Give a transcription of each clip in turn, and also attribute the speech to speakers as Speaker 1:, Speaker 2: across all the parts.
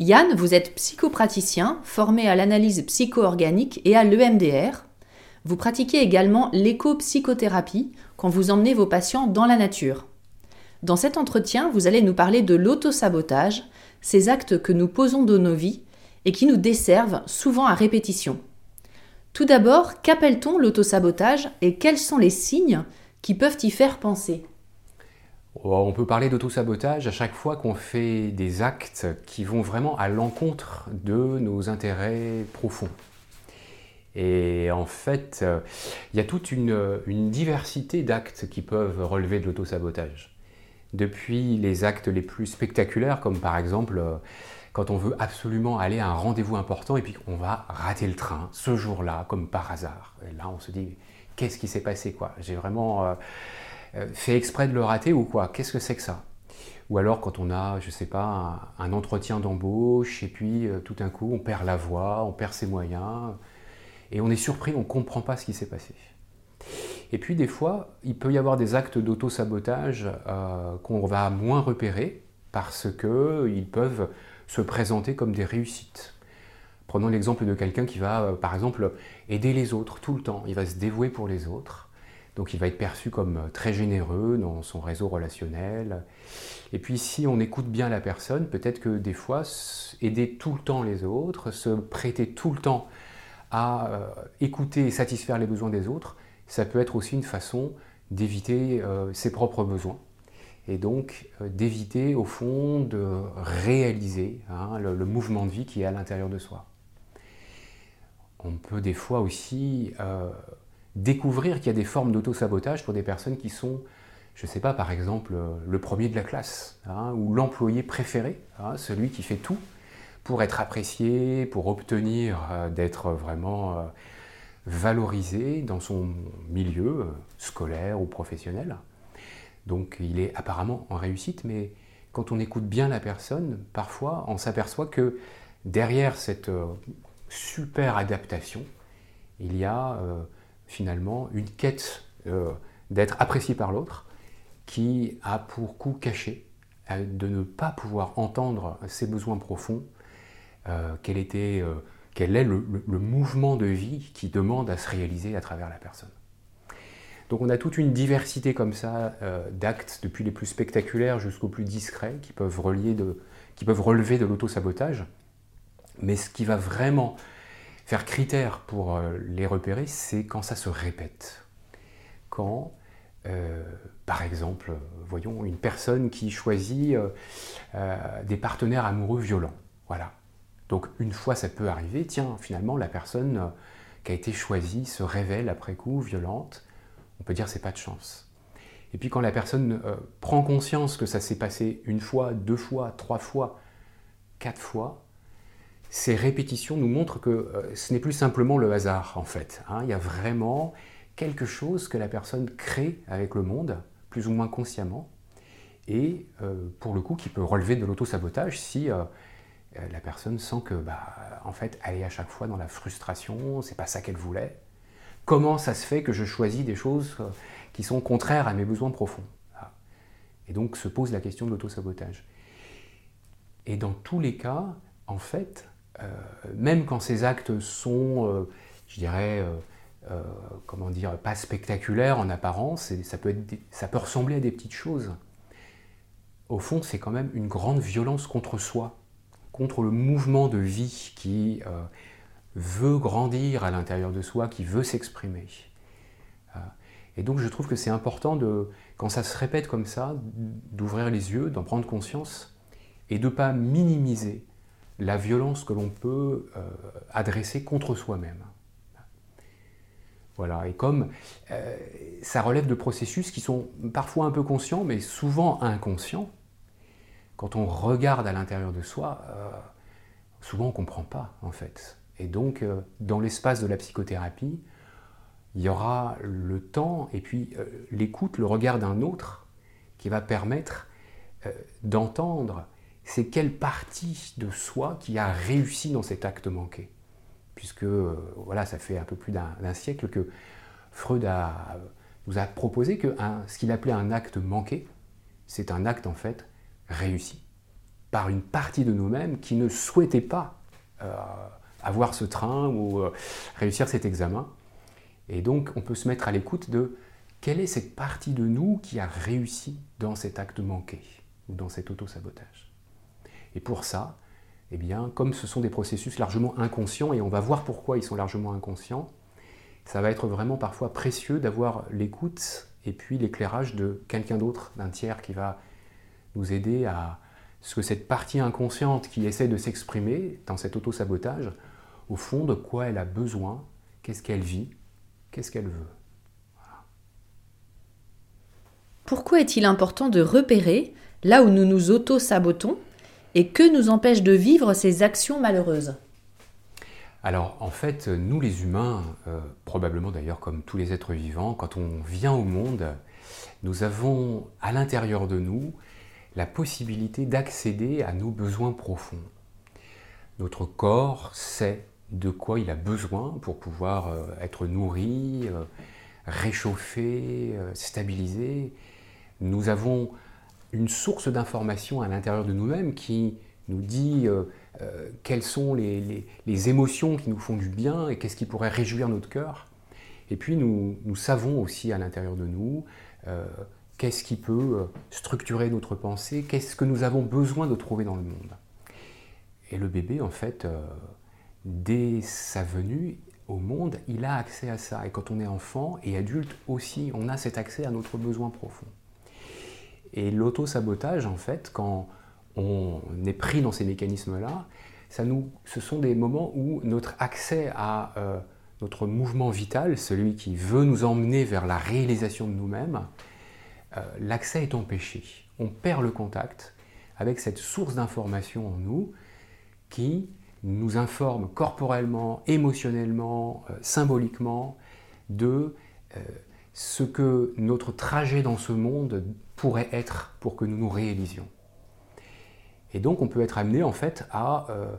Speaker 1: Yann, vous êtes psychopraticien, formé à l'analyse psycho-organique et à l'EMDR. Vous pratiquez également l'éco-psychothérapie quand vous emmenez vos patients dans la nature. Dans cet entretien, vous allez nous parler de l'autosabotage, ces actes que nous posons dans nos vies et qui nous desservent souvent à répétition. Tout d'abord, qu'appelle-t-on l'autosabotage et quels sont les signes qui peuvent y faire penser?
Speaker 2: On peut parler d'auto-sabotage à chaque fois qu'on fait des actes qui vont vraiment à l'encontre de nos intérêts profonds. Et en fait, euh, il y a toute une, diversité d'actes qui peuvent relever de l'auto-sabotage. Depuis les actes les plus spectaculaires, comme par exemple euh, quand on veut absolument aller à un rendez-vous important et puis on va rater le train ce jour-là, comme par hasard. Et là, on se dit, qu'est-ce qui s'est passé quoi? J'ai vraiment... euh, euh, fait exprès de le rater ou quoi? Qu'est-ce que c'est que ça? Ou alors quand on a, je sais pas, un, entretien d'embauche et puis euh, tout d'un coup on perd la voix, on perd ses moyens et on est surpris, on ne comprend pas ce qui s'est passé. Et puis des fois, il peut y avoir des actes d'auto-sabotage euh, qu'on va moins repérer parce qu'ils peuvent se présenter comme des réussites. Prenons l'exemple de quelqu'un qui va, euh, par exemple, aider les autres tout le temps. Il va se dévouer pour les autres. Donc il va être perçu comme très généreux dans son réseau relationnel. Et puis si on écoute bien la personne, peut-être que des fois, aider tout le temps les autres, se prêter tout le temps à euh, écouter et satisfaire les besoins des autres, ça peut être aussi une façon d'éviter euh, ses propres besoins. Et donc euh, d'éviter au fond de réaliser hein, le, mouvement de vie qui est à l'intérieur de soi. On peut des fois aussi découvrir qu'il y a des formes d'auto-sabotage pour des personnes qui sont, je ne sais pas, par exemple, le premier de la classe, hein, ou l'employé préféré, hein, celui qui fait tout pour être apprécié, pour obtenir euh, d'être vraiment euh, valorisé dans son milieu euh, scolaire ou professionnel. Donc il est apparemment en réussite, mais quand on écoute bien la personne, parfois on s'aperçoit que derrière cette euh, super adaptation, il y a euh, finalement une quête euh, d'être apprécié par l'autre qui a pour coup caché euh, de ne pas pouvoir entendre ses besoins profonds, euh, quel, était, quel est le, mouvement de vie qui demande à se réaliser à travers la personne. Donc on a toute une diversité comme ça d'actes, depuis les plus spectaculaires jusqu'aux plus discrets, qui peuvent, qui peuvent relever de l'auto-sabotage. Mais ce qui va vraiment faire critère pour euh, les repérer, c'est quand ça se répète. Quand, euh, par exemple, voyons, une personne qui choisit euh, des partenaires amoureux violents. Voilà. Donc une fois ça peut arriver, tiens, finalement la personne qui a été choisie se révèle après coup violente, on peut dire c'est pas de chance. Et puis quand la personne prend conscience que ça s'est passé une fois, deux fois, trois fois, quatre fois, ces répétitions nous montrent que euh, ce n'est plus simplement le hasard en fait. Hein. Il y a vraiment quelque chose que la personne crée avec le monde, plus ou moins consciemment, et euh, pour le coup qui peut relever de l'auto-sabotage si, euh, la personne sent que, bah, en fait, elle est à chaque fois dans la frustration, c'est pas ça qu'elle voulait. Comment ça se fait que je choisis des choses qui sont contraires à mes besoins profonds Et donc se pose la question de l'autosabotage. Et dans tous les cas, en fait, même quand ces actes sont, je dirais, euh, comment dire, pas spectaculaire en apparence, et ça peut, ressembler à des petites choses. Au fond, c'est quand même une grande violence contre soi, contre le mouvement de vie qui euh, veut grandir à l'intérieur de soi, qui veut s'exprimer. Euh, et donc je trouve que c'est important, de, quand ça se répète comme ça, d'ouvrir les yeux, d'en prendre conscience, et de ne pas minimiser la violence que l'on peut adresser contre soi-même. Voilà, et comme euh, ça relève de processus qui sont parfois un peu conscients, mais souvent inconscients, quand on regarde à l'intérieur de soi, euh, souvent on ne comprend pas en fait. Et donc, euh, dans l'espace de la psychothérapie, il y aura le temps et puis l'écoute, le regard d'un autre qui va permettre d'entendre c'est quelle partie de soi qui a réussi dans cet acte manqué puisque euh, voilà, ça fait un peu plus d'un siècle que Freud nous a proposé que ce qu'il appelait un acte manqué, c'est un acte en fait réussi par une partie de nous-mêmes qui ne souhaitait pas euh, avoir ce train ou euh, réussir cet examen. Et donc on peut se mettre à l'écoute de quelle est cette partie de nous qui a réussi dans cet acte manqué ou dans cet auto-sabotage. Et pour ça, eh comme ce sont des processus largement inconscients, et on va voir pourquoi ils sont largement inconscients, ça va être vraiment parfois précieux d'avoir l'écoute et puis l'éclairage de quelqu'un d'autre, d'un tiers qui va nous aider à ce que cette partie inconsciente qui essaie de s'exprimer dans cet auto-sabotage, au fond, de quoi elle a besoin, qu'est-ce qu'elle vit, qu'est-ce qu'elle veut.
Speaker 1: Pourquoi est-il important de repérer là où nous nous auto-sabotons et que nous empêche de vivre ces actions malheureuses
Speaker 2: alors en fait, nous les humains, euh, probablement d'ailleurs comme tous les êtres vivants, quand on vient au monde, nous avons à l'intérieur de nous la possibilité d'accéder à nos besoins profonds. Notre corps sait de quoi il a besoin pour pouvoir euh, être nourri, euh, réchauffé, stabilisé. Nous avons une source d'information à l'intérieur de nous-mêmes qui nous dit euh, euh, quelles sont les, émotions qui nous font du bien et qu'est-ce qui pourrait réjouir notre cœur. Et puis nous, savons aussi à l'intérieur de nous euh, qu'est-ce qui peut structurer notre pensée, qu'est-ce que nous avons besoin de trouver dans le monde. Et le bébé, en fait, dès sa venue au monde, il a accès à ça. Et quand on est enfant et adulte aussi, on a cet accès à notre besoin profond. Et l'auto-sabotage, en fait, quand on est pris dans ces mécanismes-là, ça nous, ce sont des moments où notre accès à euh, notre mouvement vital, celui qui veut nous emmener vers la réalisation de nous-mêmes, euh, l'accès est empêché. On perd le contact avec cette source d'information en nous qui nous informe corporellement, émotionnellement, euh, symboliquement de ce que notre trajet dans ce monde pourrait être pour que nous nous réalisions. Et donc on peut être amené en fait à euh,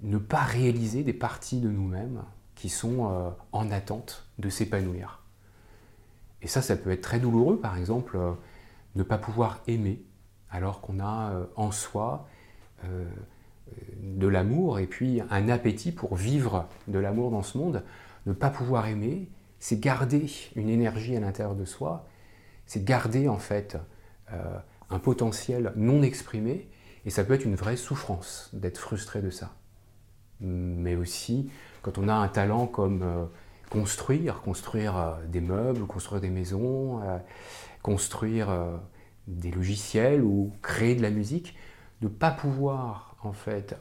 Speaker 2: ne pas réaliser des parties de nous-mêmes qui sont euh, en attente de s'épanouir. Et ça, ça peut être très douloureux, par exemple, euh, ne pas pouvoir aimer alors qu'on a en soi de l'amour et puis un appétit pour vivre de l'amour dans ce monde. Ne pas pouvoir aimer, c'est garder une énergie à l'intérieur de soi, c'est garder en fait un potentiel non exprimé, et ça peut être une vraie souffrance d'être frustré de ça. Mais aussi, quand on a un talent comme euh, construire, construire euh, des meubles, construire des maisons, construire des logiciels ou créer de la musique, de ne pas pouvoir en fait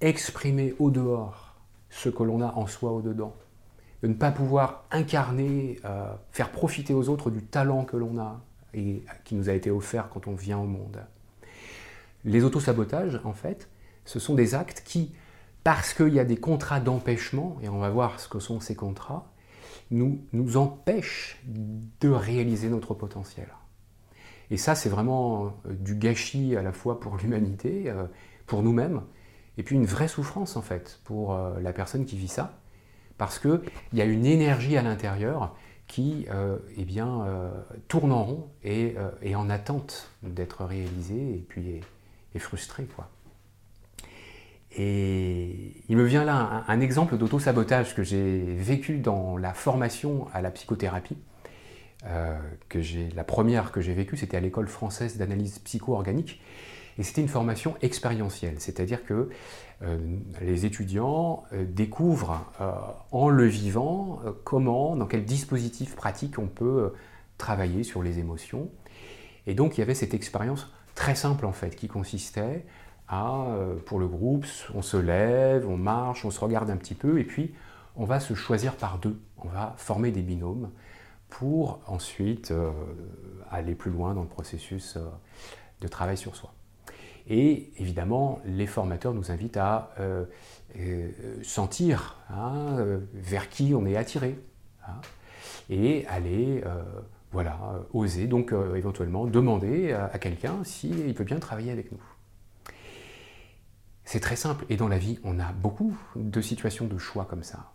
Speaker 2: exprimer au dehors ce que l'on a en soi au dedans, de ne pas pouvoir incarner, faire profiter aux autres du talent que l'on a, et qui nous a été offert quand on vient au monde. Les autosabotages, en fait, ce sont des actes qui, parce qu'il y a des contrats d'empêchement, et on va voir ce que sont ces contrats, nous, nous empêchent de réaliser notre potentiel. Et ça, c'est vraiment euh, du gâchis à la fois pour l'humanité, euh, pour nous-mêmes, et puis une vraie souffrance en fait pour la personne qui vit ça, parce qu'il y a une énergie à l'intérieur qui eh bien, tourne en rond et est en attente d'être réalisée et puis est, frustrée. Quoi. Et il me vient là un, exemple d'auto-sabotage que j'ai vécu dans la formation à la psychothérapie. Euh, que la première que j'ai vécue, c'était à l'école française d'analyse psycho-organique. Et c'était une formation expérientielle, c'est-à-dire que euh, les étudiants euh, découvrent en le vivant comment, dans quel dispositif pratique on peut travailler sur les émotions. Et donc il y avait cette expérience très simple en fait, qui consistait euh, pour le groupe, on se lève, on marche, on se regarde un petit peu, et puis on va se choisir par deux. On va former des binômes pour ensuite euh, aller plus loin dans le processus euh, de travail sur soi. Et évidemment, les formateurs nous invitent à sentir hein, vers qui on est attiré hein, et aller, voilà, oser donc éventuellement demander à quelqu'un s'il peut bien travailler avec nous. C'est très simple. Et dans la vie, on a beaucoup de situations de choix comme ça.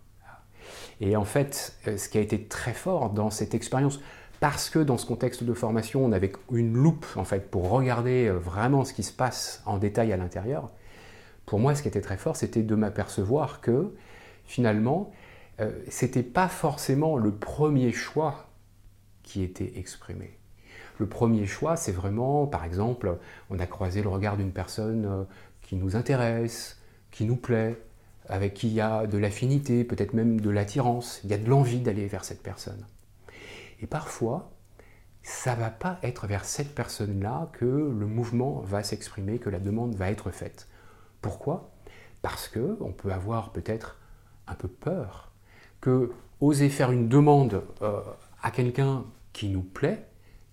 Speaker 2: Et en fait, euh, ce qui a été très fort dans cette expérience, parce que dans ce contexte de formation, on avait une loupe en fait pour regarder euh, vraiment ce qui se passe en détail à l'intérieur. Pour moi, ce qui était très fort, c'était de m'apercevoir que finalement, euh, c'était pas forcément le premier choix qui était exprimé. Le premier choix, c'est vraiment, par exemple, on a croisé le regard d'une personne qui nous intéresse, qui nous plaît, avec qui il y a de l'affinité, peut-être même de l'attirance, il y a de l'envie d'aller vers cette personne. Et parfois, ça va pas être vers cette personne-là que le mouvement va s'exprimer, que la demande va être faite. Pourquoi? Parce que on peut avoir peut-être un peu peur que oser faire une demande euh, à quelqu'un qui nous plaît,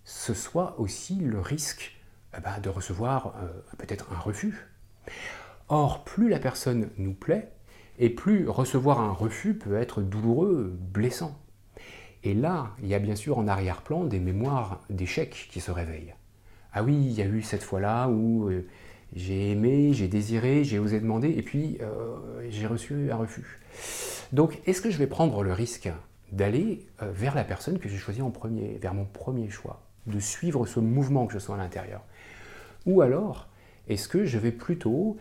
Speaker 2: ce soit aussi le risque eh ben, de recevoir euh, peut-être un refus, Or, plus la personne nous plaît, et plus recevoir un refus peut être douloureux, blessant. Et là, il y a bien sûr en arrière-plan des mémoires d'échecs qui se réveillent. Ah oui, il y a eu cette fois-là où euh, j'ai aimé, j'ai désiré, j'ai osé demander, et puis euh, j'ai reçu un refus. Donc, est-ce que je vais prendre le risque d'aller euh, vers la personne que j'ai choisie en premier, vers mon premier choix, de suivre ce mouvement que je sens à l'intérieur? Ou alors, est-ce que je vais plutôt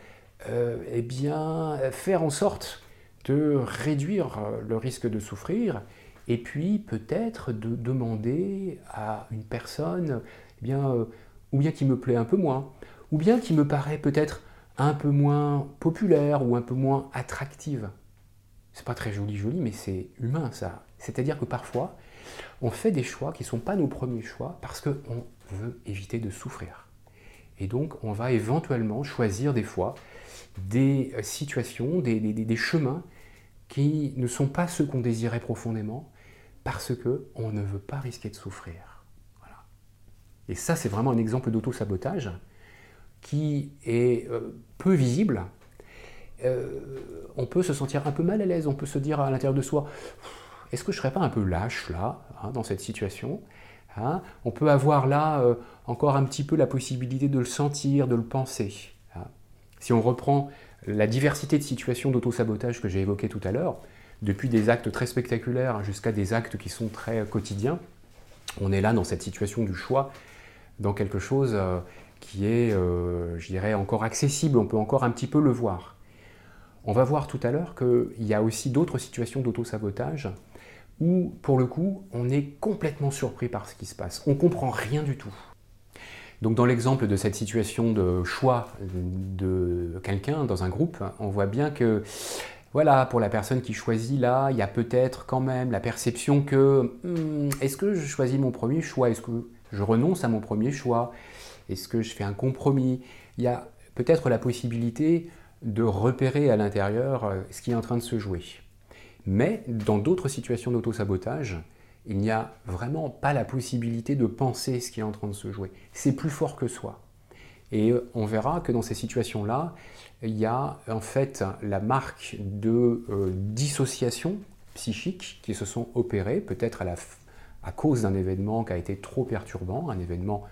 Speaker 2: eh bien, faire en sorte de réduire le risque de souffrir et puis peut-être de demander à une personne eh bien, euh, ou bien qui me plaît un peu moins, ou bien qui me paraît peut-être un peu moins populaire ou un peu moins attractive. C'est pas très joli joli, mais c'est humain ça. C'est-à-dire que parfois, on fait des choix qui ne sont pas nos premiers choix parce qu'on veut éviter de souffrir. Et donc, on va éventuellement choisir des fois des euh, situations, des, chemins qui ne sont pas ceux qu'on désirait profondément parce qu'on ne veut pas risquer de souffrir. Et ça, c'est vraiment un exemple d'auto-sabotage qui est euh, peu visible. Euh, on peut se sentir un peu mal à l'aise, on peut se dire à l'intérieur de soi, est-ce que je ne serais pas un peu lâche là, hein, dans cette situation Hein, on peut avoir là euh, encore un petit peu la possibilité de le sentir, de le penser. Hein. Si on reprend la diversité de situations d'auto-sabotage que j'ai évoquées tout à l'heure, depuis des actes très spectaculaires jusqu'à des actes qui sont très quotidiens, on est là dans cette situation du choix, dans quelque chose euh, qui est, euh, je dirais, encore accessible, on peut encore un petit peu le voir. On va voir tout à l'heure qu'il y a aussi d'autres situations d'auto-sabotage où, pour le coup, on est complètement surpris par ce qui se passe. On comprend rien du tout. Donc dans l'exemple de cette situation de choix de quelqu'un dans un groupe, on voit bien que voilà, pour la personne qui choisit là, il y a peut-être quand même la perception que hmm, est-ce que je choisis mon premier choix? Est-ce que je renonce à mon premier choix? Est-ce que je fais un compromis? Il y a peut-être la possibilité de repérer à l'intérieur euh, ce qui est en train de se jouer. Mais dans d'autres situations d'auto-sabotage, il n'y a vraiment pas la possibilité de penser ce qui est en train de se jouer. C'est plus fort que soi. Et euh, on verra que dans ces situations-là, il y a en fait la marque de euh, dissociation psychique qui se sont opérées, peut-être à, à, cause d'un événement qui a été trop perturbant, un événement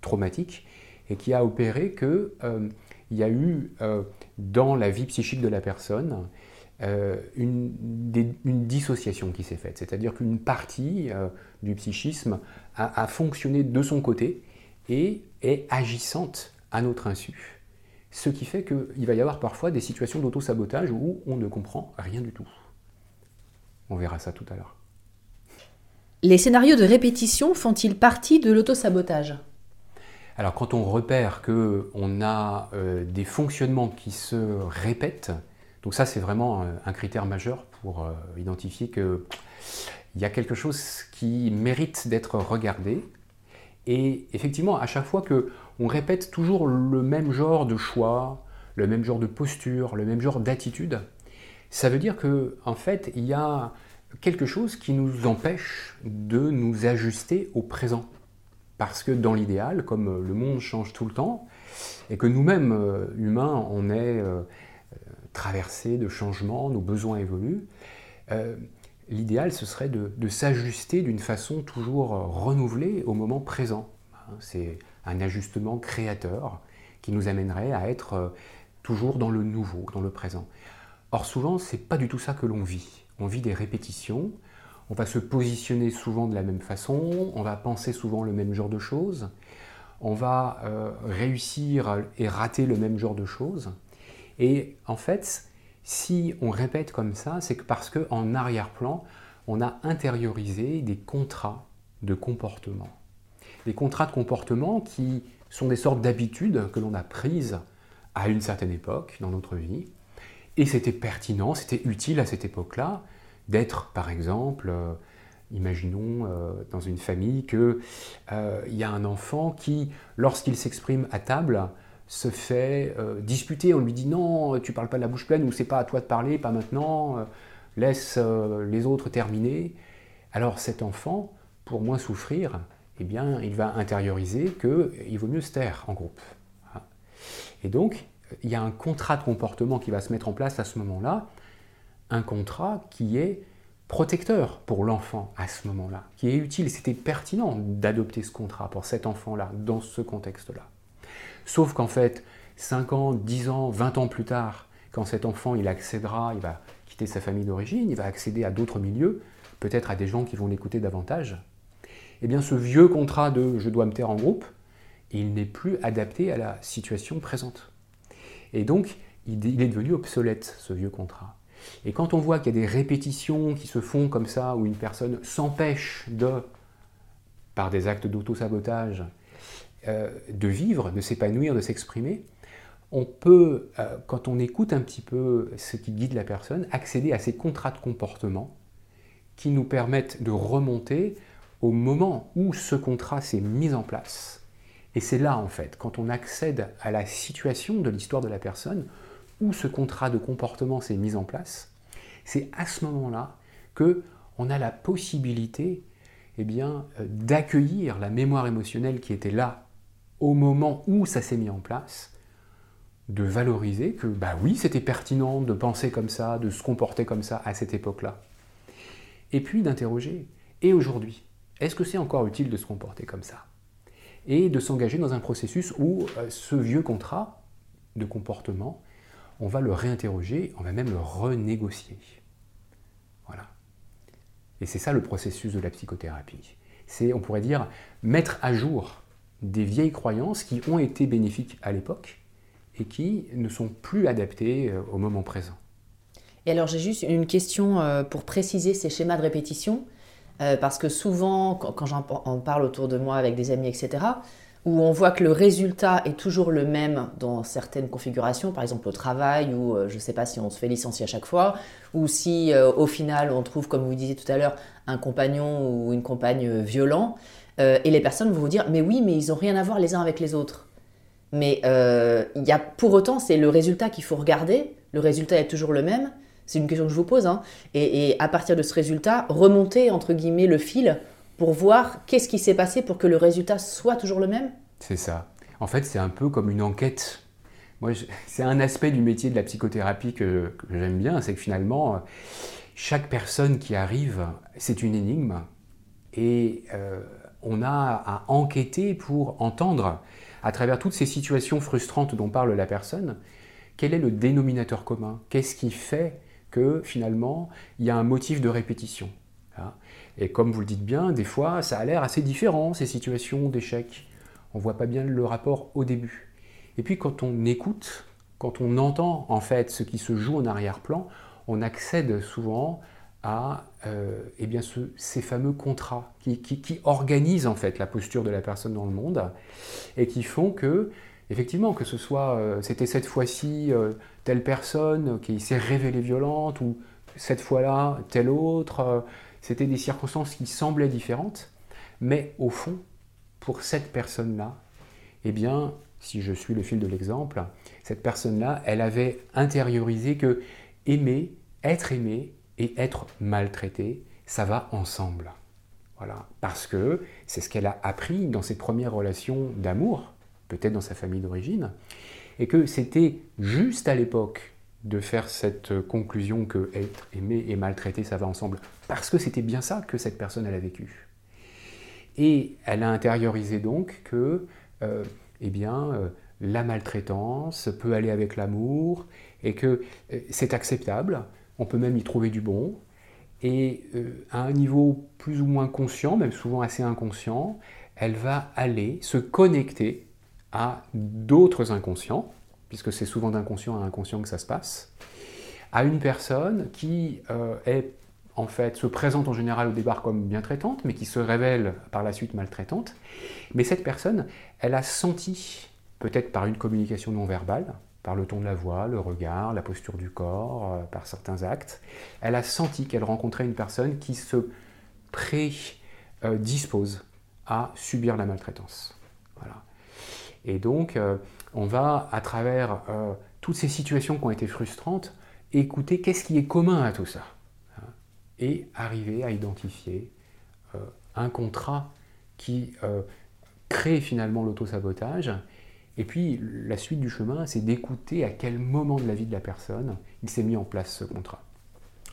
Speaker 2: traumatique, et qui a opéré que, euh, il y a eu euh, dans la vie psychique de la personne une, dissociation qui s'est faite. C'est-à-dire qu'une partie du psychisme a, fonctionné de son côté et est agissante à notre insu. Ce qui fait qu'il va y avoir parfois des situations d'auto-sabotage où on ne comprend rien du tout. On verra ça tout à l'heure.
Speaker 1: Les scénarios de répétition font-ils partie de l'auto-sabotage?
Speaker 2: Alors quand on repère qu'on a euh, des fonctionnements qui se répètent, donc ça c'est vraiment un critère majeur pour euh, identifier qu'il y a quelque chose qui mérite d'être regardé. Et effectivement, à chaque fois que on répète toujours le même genre de choix, le même genre de posture, le même genre d'attitude, ça veut dire que en fait, il y a quelque chose qui nous empêche de nous ajuster au présent. Parce que dans l'idéal, comme le monde change tout le temps, et que nous-mêmes, euh, humains, on est euh, traversés de changements, nos besoins évoluent, euh, l'idéal, ce serait de, s'ajuster d'une façon toujours renouvelée au moment présent. Hein, un ajustement créateur qui nous amènerait à être toujours dans le nouveau, dans le présent. Or souvent, c'est pas du tout ça que l'on vit on vit des répétitions, on va se positionner souvent de la même façon, on va penser souvent le même genre de choses, on va euh, réussir et rater le même genre de choses. Et en fait, si on répète comme ça, c'est que parce qu'en arrière-plan, on a intériorisé des contrats de comportement. Des contrats de comportement qui sont des sortes d'habitudes que l'on a prises à une certaine époque dans notre vie, et c'était pertinent, c'était utile à cette époque-là d'être, par exemple, euh, imaginons euh, dans une famille qu'il euh, y a un enfant qui, lorsqu'il s'exprime à table, se fait disputer. On lui dit non, tu parles pas de la bouche pleine, ou c'est pas à toi de parler, pas maintenant, laisse les autres terminer. Alors cet enfant, pour moins souffrir, eh bien, il va intérioriser qu'il vaut mieux se taire en groupe. Et donc, il y a un contrat de comportement qui va se mettre en place à ce moment-là, un contrat qui est protecteur pour l'enfant à ce moment-là, qui est utile. C'était pertinent d'adopter ce contrat pour cet enfant-là, dans ce contexte-là. Sauf qu'en fait, 5 ans, 10 ans, 20 ans plus tard, quand cet enfant il accédera, il va quitter sa famille d'origine, il va accéder à d'autres milieux, peut-être à des gens qui vont l'écouter davantage, eh bien ce vieux contrat de je dois me taire en groupe, il n'est plus adapté à la situation présente. Et donc, il est devenu obsolète, ce vieux contrat. Et quand on voit qu'il y a des répétitions qui se font comme ça, où une personne s'empêche de, par des actes d'auto-sabotage, euh, de vivre, de s'épanouir, de s'exprimer, on peut, euh, quand on écoute un petit peu ce qui guide la personne, accéder à ces contrats de comportement qui nous permettent de remonter au moment où ce contrat s'est mis en place et c'est là, en fait, quand on accède à la situation de l'histoire de la personne, où ce contrat de comportement s'est mis en place, c'est à ce moment-là que on a la possibilité eh bien, euh, d'accueillir la mémoire émotionnelle qui était là au moment où ça s'est mis en place, de valoriser que, bah oui, c'était pertinent de penser comme ça, de se comporter comme ça à cette époque-là. Et puis d'interroger, et aujourd'hui, est-ce que c'est encore utile de se comporter comme ça et de s'engager dans un processus où euh, ce vieux contrat de comportement, on va le réinterroger, on va même le renégocier. Voilà. Et c'est ça le processus de la psychothérapie. C'est, on pourrait dire, mettre à jour des vieilles croyances qui ont été bénéfiques à l'époque et qui ne sont plus adaptées euh, au moment présent.
Speaker 1: Et alors j'ai juste une question euh, pour préciser ces schémas de répétition. Euh, parce que souvent, quand, j'en parle autour de moi avec des amis, etc., où on voit que le résultat est toujours le même dans certaines configurations, par exemple au travail, ou euh, je ne sais pas si on se fait licencier à chaque fois, ou si euh, au final on trouve, comme vous disiez tout à l'heure, un compagnon ou une compagne violent, et les personnes vont vous dire, mais oui, mais ils n'ont rien à voir les uns avec les autres. Mais il y a, pour autant, c'est le résultat qu'il faut regarder, le résultat est toujours le même, c'est une question que je vous pose. Hein. Et, à partir de ce résultat, remonter, entre guillemets, le fil pour voir qu'est-ce qui s'est passé pour que le résultat soit toujours le même
Speaker 2: C'est ça. En fait, c'est un peu comme une enquête. Moi, c'est un aspect du métier de la psychothérapie que, j'aime bien, c'est que finalement, chaque personne qui arrive, c'est une énigme. Et euh, on a à enquêter pour entendre, à travers toutes ces situations frustrantes dont parle la personne, quel est le dénominateur commun? Qu'est-ce qui fait finalement il y a un motif de répétition hein Et comme vous le dites bien, des fois ça a l'air assez différent ces situations d'échec. On voit pas bien le rapport au début. Et puis quand on écoute, quand on entend en fait ce qui se joue en arrière-plan, on accède souvent à euh, eh bien ces fameux contrats qui, organisent en fait la posture de la personne dans le monde et qui font que, effectivement, que ce soit euh, c'était cette fois-ci euh, telle personne qui s'est révélée violente ou cette fois-là telle autre, c'était des circonstances qui semblaient différentes, mais au fond, pour cette personne-là, eh bien, si je suis le fil de l'exemple, cette personne-là, elle avait intériorisé que aimer, être aimé et être maltraité, ça va ensemble. Voilà. Parce que c'est ce qu'elle a appris dans ses premières relations d'amour, peut-être dans sa famille d'origine, et que c'était juste à l'époque de faire cette conclusion que être aimé et maltraité, ça va ensemble, parce que c'était bien ça que cette personne elle a vécu. Et elle a intériorisé donc que, euh, eh bien, euh, la maltraitance peut aller avec l'amour et que euh, c'est acceptable, on peut même y trouver du bon. Et à un niveau plus ou moins conscient, même souvent assez inconscient, elle va aller se connecter à d'autres inconscients, puisque c'est souvent d'inconscient à inconscient que ça se passe, à une personne qui euh, est en fait se présente en général au départ comme bien traitante, mais qui se révèle par la suite maltraitante. Mais cette personne, elle a senti, peut-être par une communication non verbale, par le ton de la voix, le regard, la posture du corps, euh, par certains actes. Elle a senti qu'elle rencontrait une personne qui se prédispose à subir la maltraitance. Voilà. Et donc, euh, on va, à travers euh, toutes ces situations qui ont été frustrantes, écouter qu'est-ce qui est commun à tout ça. Hein, et arriver à identifier un contrat qui crée finalement l'autosabotage et puis la suite du chemin, c'est d'écouter à quel moment de la vie de la personne il s'est mis en place ce contrat.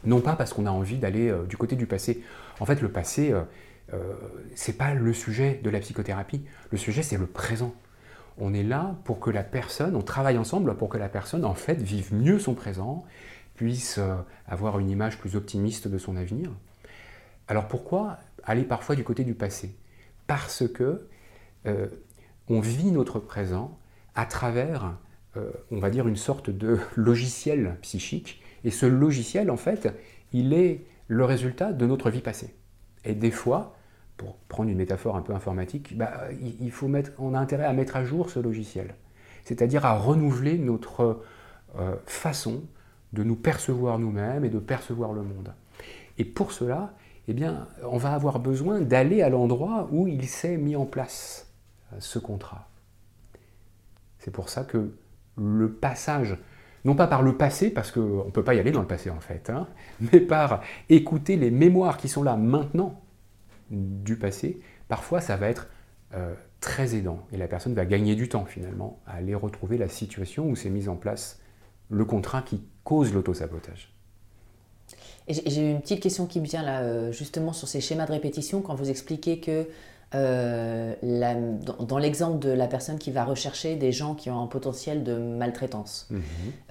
Speaker 2: Non pas parce qu'on a envie d'aller euh, du côté du passé. En fait, le passé, euh, euh, c'est pas le sujet de la psychothérapie. Le sujet, c'est le présent. On est là pour que la personne, on travaille ensemble pour que la personne, en fait, vive mieux son présent, puisse avoir une image plus optimiste de son avenir. Alors pourquoi aller parfois du côté du passé? Parce que on vit notre présent à travers, euh, on va dire, une sorte de logiciel psychique. Et ce logiciel, en fait, il est le résultat de notre vie passée. Et des fois, pour prendre une métaphore un peu informatique, bah, il faut mettre, on a intérêt à mettre à jour ce logiciel. C'est-à-dire à renouveler notre euh, façon de nous percevoir nous-mêmes et de percevoir le monde. Et pour cela, eh bien, on va avoir besoin d'aller à l'endroit où il s'est mis en place ce contrat. C'est pour ça que le passage, non pas par le passé, parce qu'on ne peut pas y aller dans le passé en fait, hein, mais par écouter les mémoires qui sont là maintenant du passé, parfois ça va être euh, très aidant. Et la personne va gagner du temps finalement à aller retrouver la situation où s'est mis en place le contrat qui cause l'autosabotage.
Speaker 1: J'ai une petite question qui me vient là, euh, justement sur ces schémas de répétition, quand vous expliquez que euh, dans, l'exemple de la personne qui va rechercher des gens qui ont un potentiel de maltraitance mhm.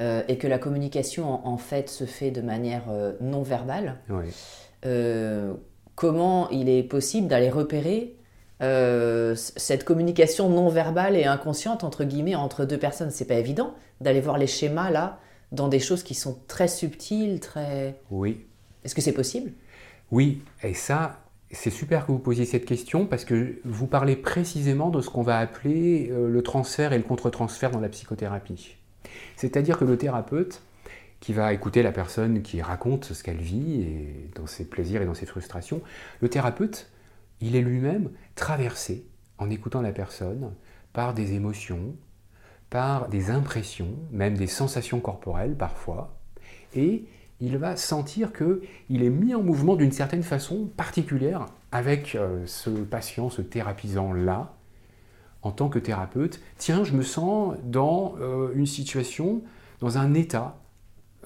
Speaker 1: euh, et que la communication en, fait se fait de manière euh, non verbale, comment il est possible d'aller repérer cette communication non verbale et inconsciente entre guillemets entre deux personnes C'est pas évident d'aller voir les schémas là dans des choses qui sont très subtiles, très.
Speaker 2: Oui.
Speaker 1: Est-ce que c'est possible?
Speaker 2: Oui, et ça, c'est super que vous posiez cette question parce que vous parlez précisément de ce qu'on va appeler euh, le transfert et le contre-transfert dans la psychothérapie. C'est-à-dire que le thérapeute, qui va écouter la personne qui raconte ce qu'elle vit et dans ses plaisirs et dans ses frustrations, le thérapeute, il est lui-même traversé en écoutant la personne par des émotions, par des impressions, même des sensations corporelles parfois, et il va sentir qu'il est mis en mouvement d'une certaine façon particulière avec euh, ce patient, ce thérapisant-là, en tant que thérapeute. Tiens, je me sens dans euh, une situation, dans un état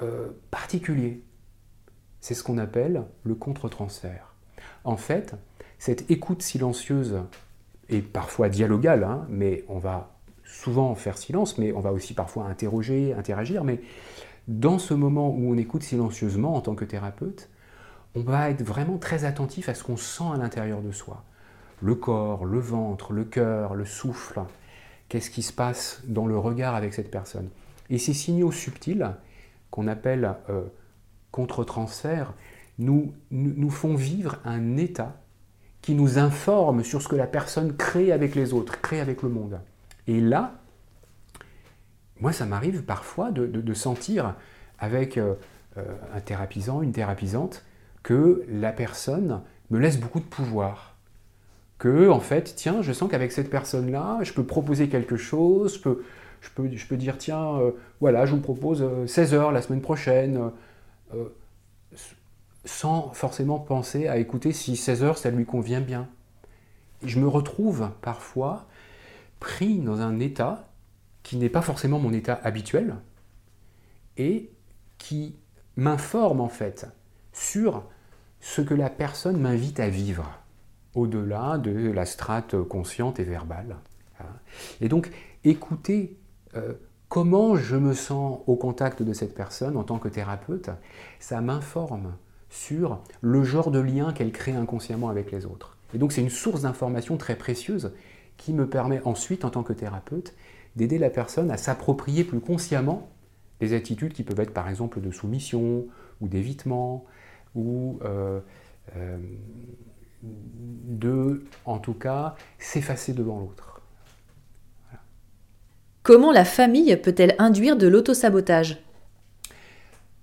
Speaker 2: euh, particulier. C'est ce qu'on appelle le contre-transfert. En fait, cette écoute silencieuse et parfois dialogale, hein, mais on va souvent faire silence, mais on va aussi parfois interroger, interagir, mais dans ce moment où on écoute silencieusement en tant que thérapeute, on va être vraiment très attentif à ce qu'on sent à l'intérieur de soi. Le corps, le ventre, le cœur, le souffle, qu'est-ce qui se passe dans le regard avec cette personne? Et ces signaux subtils, qu'on appelle euh, contre-transfert, nous, nous font vivre un état qui nous informe sur ce que la personne crée avec les autres, crée avec le monde. Et là, moi, ça m'arrive parfois de, sentir avec euh, euh, un thérapisant, une thérapisante, que la personne me laisse beaucoup de pouvoir. Que, en fait, tiens, je sens qu'avec cette personne-là, je peux proposer quelque chose, je peux, je peux, je peux dire, tiens, euh, voilà, je vous propose 16 heures la semaine prochaine, sans forcément penser à écouter si 16 heures, ça lui convient bien. je me retrouve parfois pris dans un état qui n'est pas forcément mon état habituel et qui m'informe en fait sur ce que la personne m'invite à vivre au-delà de la strate consciente et verbale. Hein. Et donc écouter euh, comment je me sens au contact de cette personne en tant que thérapeute, ça m'informe sur le genre de lien qu'elle crée inconsciemment avec les autres. Et donc c'est une source d'information très précieuse qui me permet ensuite, en tant que thérapeute, d'aider la personne à s'approprier plus consciemment des attitudes qui peuvent être par exemple de soumission ou d'évitement ou euh, euh, de, en tout cas, s'effacer devant l'autre.
Speaker 1: Comment la famille peut-elle induire de l'autosabotage?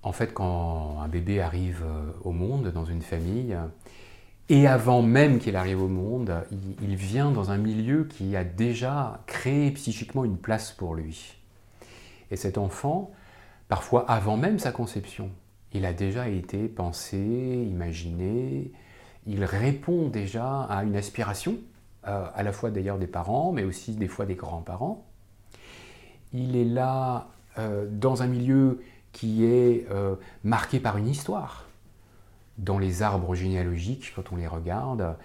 Speaker 2: En fait, quand un bébé arrive euh, au monde dans une famille, et avant même qu'il arrive au monde, il, vient dans un milieu qui a déjà créé psychiquement une place pour lui. Et cet enfant, parfois avant même sa conception, il a déjà été pensé, imaginé, il répond déjà à une aspiration, euh, à la fois d'ailleurs des parents, mais aussi des fois des grands-parents. Il est là euh, dans un milieu qui est euh, marqué par une histoire. Dans les arbres généalogiques, quand on les regarde,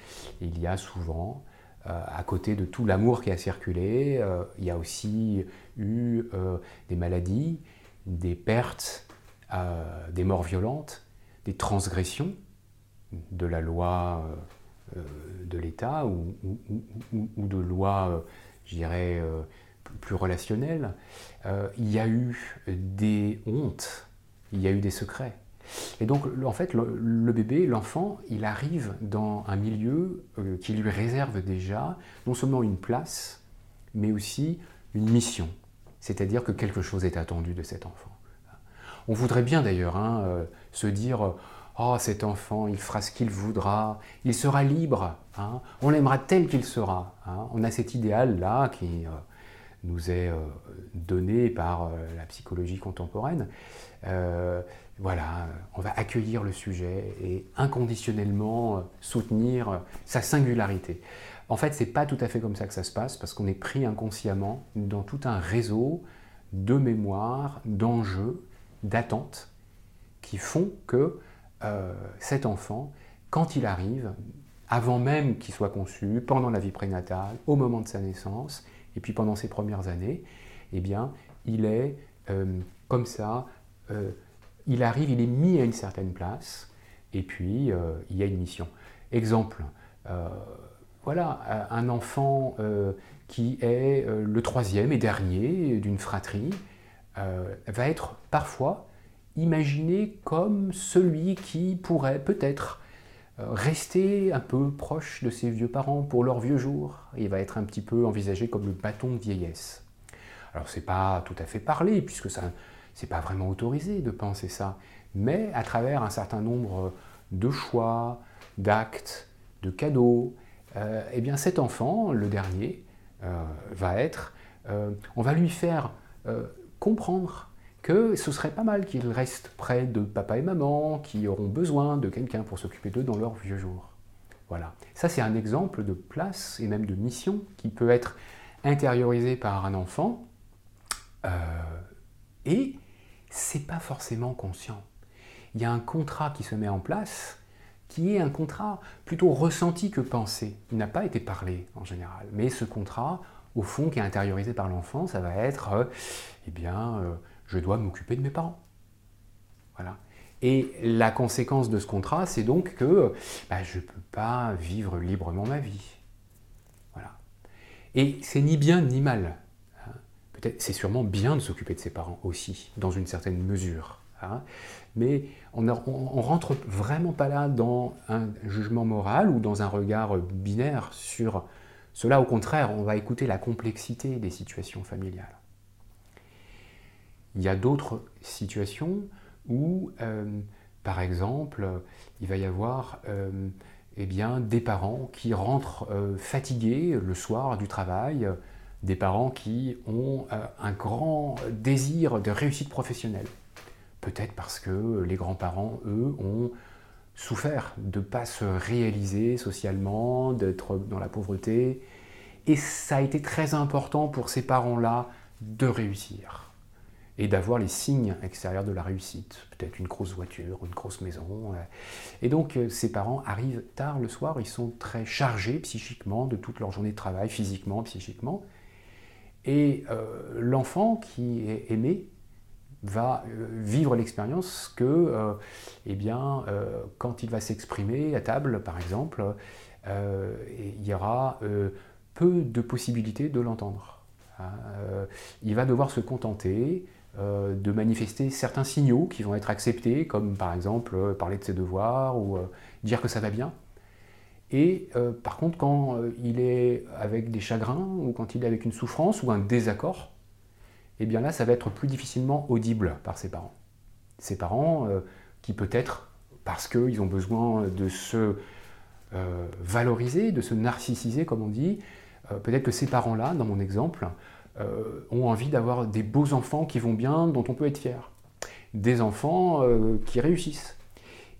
Speaker 2: il y a souvent, euh, à côté de tout l'amour qui a circulé, il y a aussi eu des maladies, des pertes, des morts violentes, des transgressions de la loi de l'État ou, ou, de lois, je dirais, plus relationnelles. il y a eu des hontes, il y a eu des secrets. Et donc, en fait, le, bébé, l'enfant, il arrive dans un milieu euh, qui lui réserve déjà non seulement une place, mais aussi une mission. C'est-à-dire que quelque chose est attendu de cet enfant. On voudrait bien d'ailleurs hein, euh, se dire Oh, cet enfant, il fera ce qu'il voudra, il sera libre, hein. on l'aimera tel qu'il sera. Hein. On a cet idéal-là qui euh, nous est donné par la psychologie contemporaine voilà, on va accueillir le sujet et inconditionnellement euh, soutenir euh, sa singularité. En fait, ce n'est pas tout à fait comme ça que ça se passe parce qu'on est pris inconsciemment dans tout un réseau de mémoires, d'enjeux, d'attentes qui font que euh, cet enfant, quand il arrive, avant même qu'il soit conçu, pendant la vie prénatale, au moment de sa naissance, et puis pendant ses premières années, eh bien, il est comme ça il arrive, il est mis à une certaine place, et puis euh, il y a une mission. Exemple, euh, voilà, un enfant euh, qui est le troisième et dernier d'une fratrie va être parfois imaginé comme celui qui pourrait peut-être rester un peu proche de ses vieux parents pour leurs vieux jours. Il va être un petit peu envisagé comme le bâton de vieillesse. Alors c'est pas tout à fait parlé puisque ça c'est pas vraiment autorisé de penser ça, mais à travers un certain nombre de choix, d'actes, de cadeaux, euh, eh bien cet enfant, le dernier, euh, va être, euh, on va lui faire comprendre que ce serait pas mal qu'il reste près de papa et maman qui auront besoin de quelqu'un pour s'occuper d'eux dans leurs vieux jours. Voilà. Ça, c'est un exemple de place et même de mission qui peut être intériorisé par un enfant et c'est pas forcément conscient. Il y a un contrat qui se met en place qui est un contrat plutôt ressenti que pensé. Il n'a pas été parlé en général. Mais ce contrat, au fond, qui est intériorisé par l'enfant, ça va être, euh, eh bien, euh, je dois m'occuper de mes parents. Voilà. Et la conséquence de ce contrat, c'est donc que bah, je ne peux pas vivre librement ma vie. Voilà. Et c'est ni bien ni mal. Hein. Peut-être, c'est sûrement bien de s'occuper de ses parents aussi, dans une certaine mesure. Hein. Mais on ne rentre vraiment pas là dans un jugement moral ou dans un regard binaire sur cela. Au contraire, on va écouter la complexité des situations familiales. Il y a d'autres situations où, euh, par exemple, il va y avoir euh, eh bien, des parents qui rentrent euh, fatigués le soir du travail, des parents qui ont un grand désir de réussite professionnelle Peut-être parce que les grands-parents, eux, ont souffert de ne pas se réaliser socialement, d'être dans la pauvreté. Et ça a été très important pour ces parents-là de réussir et d'avoir les signes extérieurs de la réussite. Peut-être une grosse voiture, une grosse maison. Et donc euh, ces parents arrivent tard le soir, ils sont très chargés psychiquement de toute leur journée de travail, physiquement, psychiquement. Et euh, l'enfant qui est aimé va euh, vivre l'expérience que, euh, eh bien, euh, quand il va s'exprimer à table, par exemple, il y aura peu de possibilités de l'entendre. Hein. il va devoir se contenter de manifester certains signaux qui vont être acceptés, comme par exemple parler de ses devoirs ou dire que ça va bien. Et par contre, quand il est avec des chagrins ou quand il est avec une souffrance ou un désaccord, eh bien là, ça va être plus difficilement audible par ses parents. Ses parents euh, qui peut-être, parce qu'ils ont besoin de se euh, valoriser, de se narcissiser, comme on dit, euh, peut-être que ces parents-là, dans mon exemple, ont envie d'avoir des beaux enfants qui vont bien, dont on peut être fier. Des enfants qui réussissent.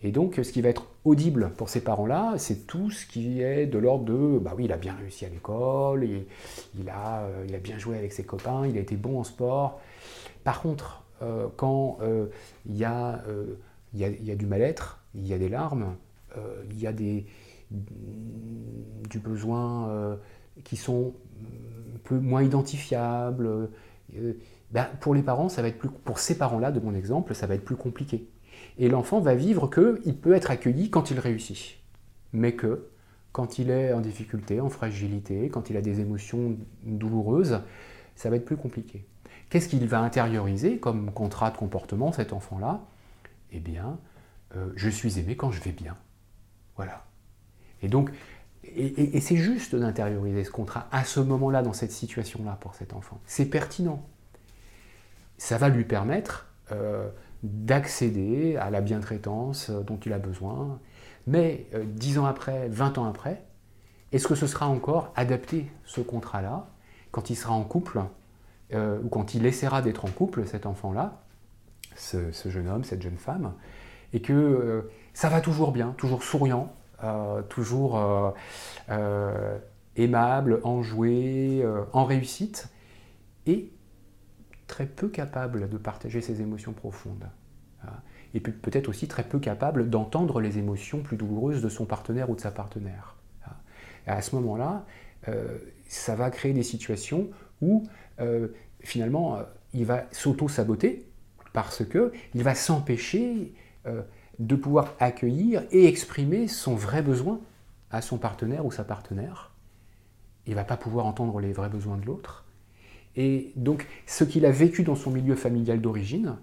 Speaker 2: Et donc, ce qui va être audible pour ces parents-là, c'est tout ce qui est de l'ordre de bah oui, il a bien réussi à l'école, il, a, euh, a bien joué avec ses copains, il a été bon en sport. Par contre, euh, quand euh, il, y a, du mal-être, il y a des larmes, il y a des, du besoin qui sont moins identifiables, ben, pour les parents, ça va être plus, pour ces parents-là, de mon exemple, ça va être plus compliqué. Et l'enfant va vivre qu'il peut être accueilli quand il réussit, mais que quand il est en difficulté, en fragilité, quand il a des émotions douloureuses, ça va être plus compliqué. Qu'est-ce qu'il va intérioriser comme contrat de comportement, cet enfant-là? Eh bien, euh, je suis aimé quand je vais bien. Voilà. Et donc, et, c'est juste d'intérioriser ce contrat à ce moment-là, dans cette situation-là, pour cet enfant. C'est pertinent. Ça va lui permettre euh, d'accéder à la bientraitance euh, dont il a besoin. Mais euh, dix ans après, 20 ans après, est-ce que ce sera encore adapté, ce contrat-là, quand il sera en couple, euh, ou quand il essaiera d'être en couple, cet enfant-là, ce, jeune homme, cette jeune femme, et que ça va toujours bien, toujours souriant, toujours aimable, enjoué, en réussite, et très peu capable de partager ses émotions profondes. Et peut-être aussi très peu capable d'entendre les émotions plus douloureuses de son partenaire ou de sa partenaire. À ce moment-là, euh, ça va créer des situations où euh, finalement euh, il va s'auto-saboter parce qu'il va s'empêcher de pouvoir accueillir et exprimer son vrai besoin à son partenaire ou sa partenaire. Il va pas pouvoir entendre les vrais besoins de l'autre. Et donc, ce qu'il a vécu dans son milieu familial d'origine,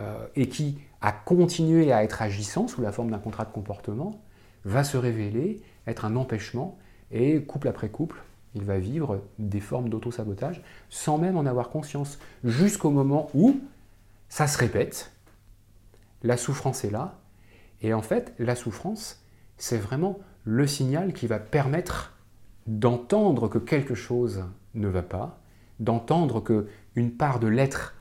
Speaker 2: euh, et qui a continué à être agissant sous la forme d'un contrat de comportement, va se révéler être un empêchement, et couple après couple, il va vivre des formes d'auto-sabotage sans même en avoir conscience, jusqu'au moment où ça se répète, la souffrance est là, et en fait, la souffrance, c'est vraiment le signal qui va permettre d'entendre que quelque chose ne va pas, d'entendre que une part de l'être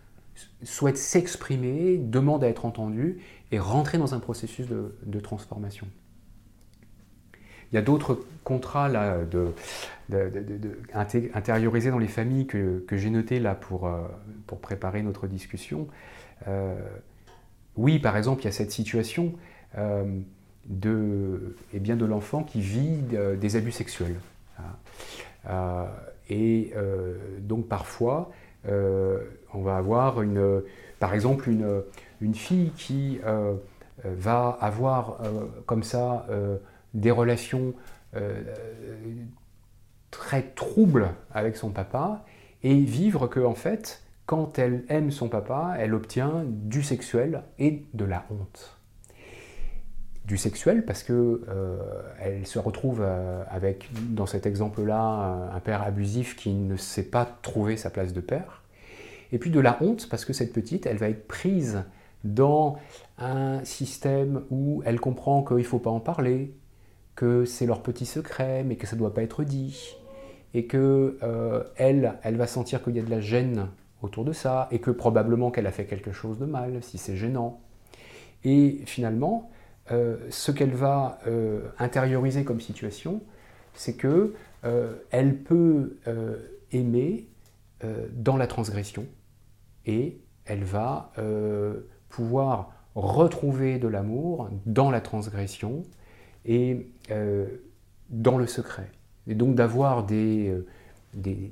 Speaker 2: souhaite s'exprimer, demande à être entendue et rentrer dans un processus de, transformation. Il y a d'autres contrats intériorisés dans les familles que, j'ai notés là pour, euh, préparer notre discussion. Euh, oui, par exemple, il y a cette situation. Euh, de, eh bien, de l'enfant qui vit des abus sexuels. Hein. et donc parfois, on va avoir une, par exemple une, une fille qui va avoir comme ça des relations très troubles avec son papa et vivre que en fait quand elle aime son papa, elle obtient du sexuel et de la honte. Du sexuel parce que euh, elle se retrouve euh, avec, dans cet exemple-là, un père abusif qui ne sait pas trouver sa place de père. Et puis de la honte parce que cette petite, elle va être prise dans un système où elle comprend qu'il ne faut pas en parler, que c'est leur petit secret, mais que ça ne doit pas être dit, et que euh, elle, elle va sentir qu'il y a de la gêne autour de ça, et que probablement qu'elle a fait quelque chose de mal, si c'est gênant. Et finalement, euh, ce qu'elle va euh, intérioriser comme situation, c'est que euh, elle peut aimer dans la transgression, et elle va pouvoir retrouver de l'amour dans la transgression et dans le secret. Et donc d'avoir des des,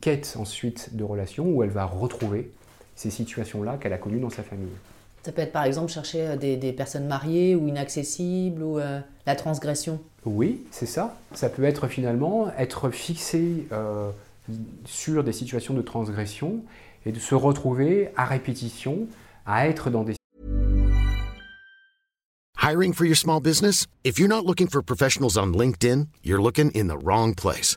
Speaker 2: quêtes ensuite de relations où elle va retrouver ces situations-là qu'elle a connues dans sa famille.
Speaker 1: Ça peut être par exemple chercher euh, des, personnes mariées ou inaccessibles ou euh, la transgression.
Speaker 2: Oui, c'est ça. Ça peut être finalement être fixé euh, sur des situations de transgression et de se retrouver à répétition à être dans des
Speaker 3: Hiring for your small business? If you're not looking for professionals on LinkedIn, you're looking in the wrong place.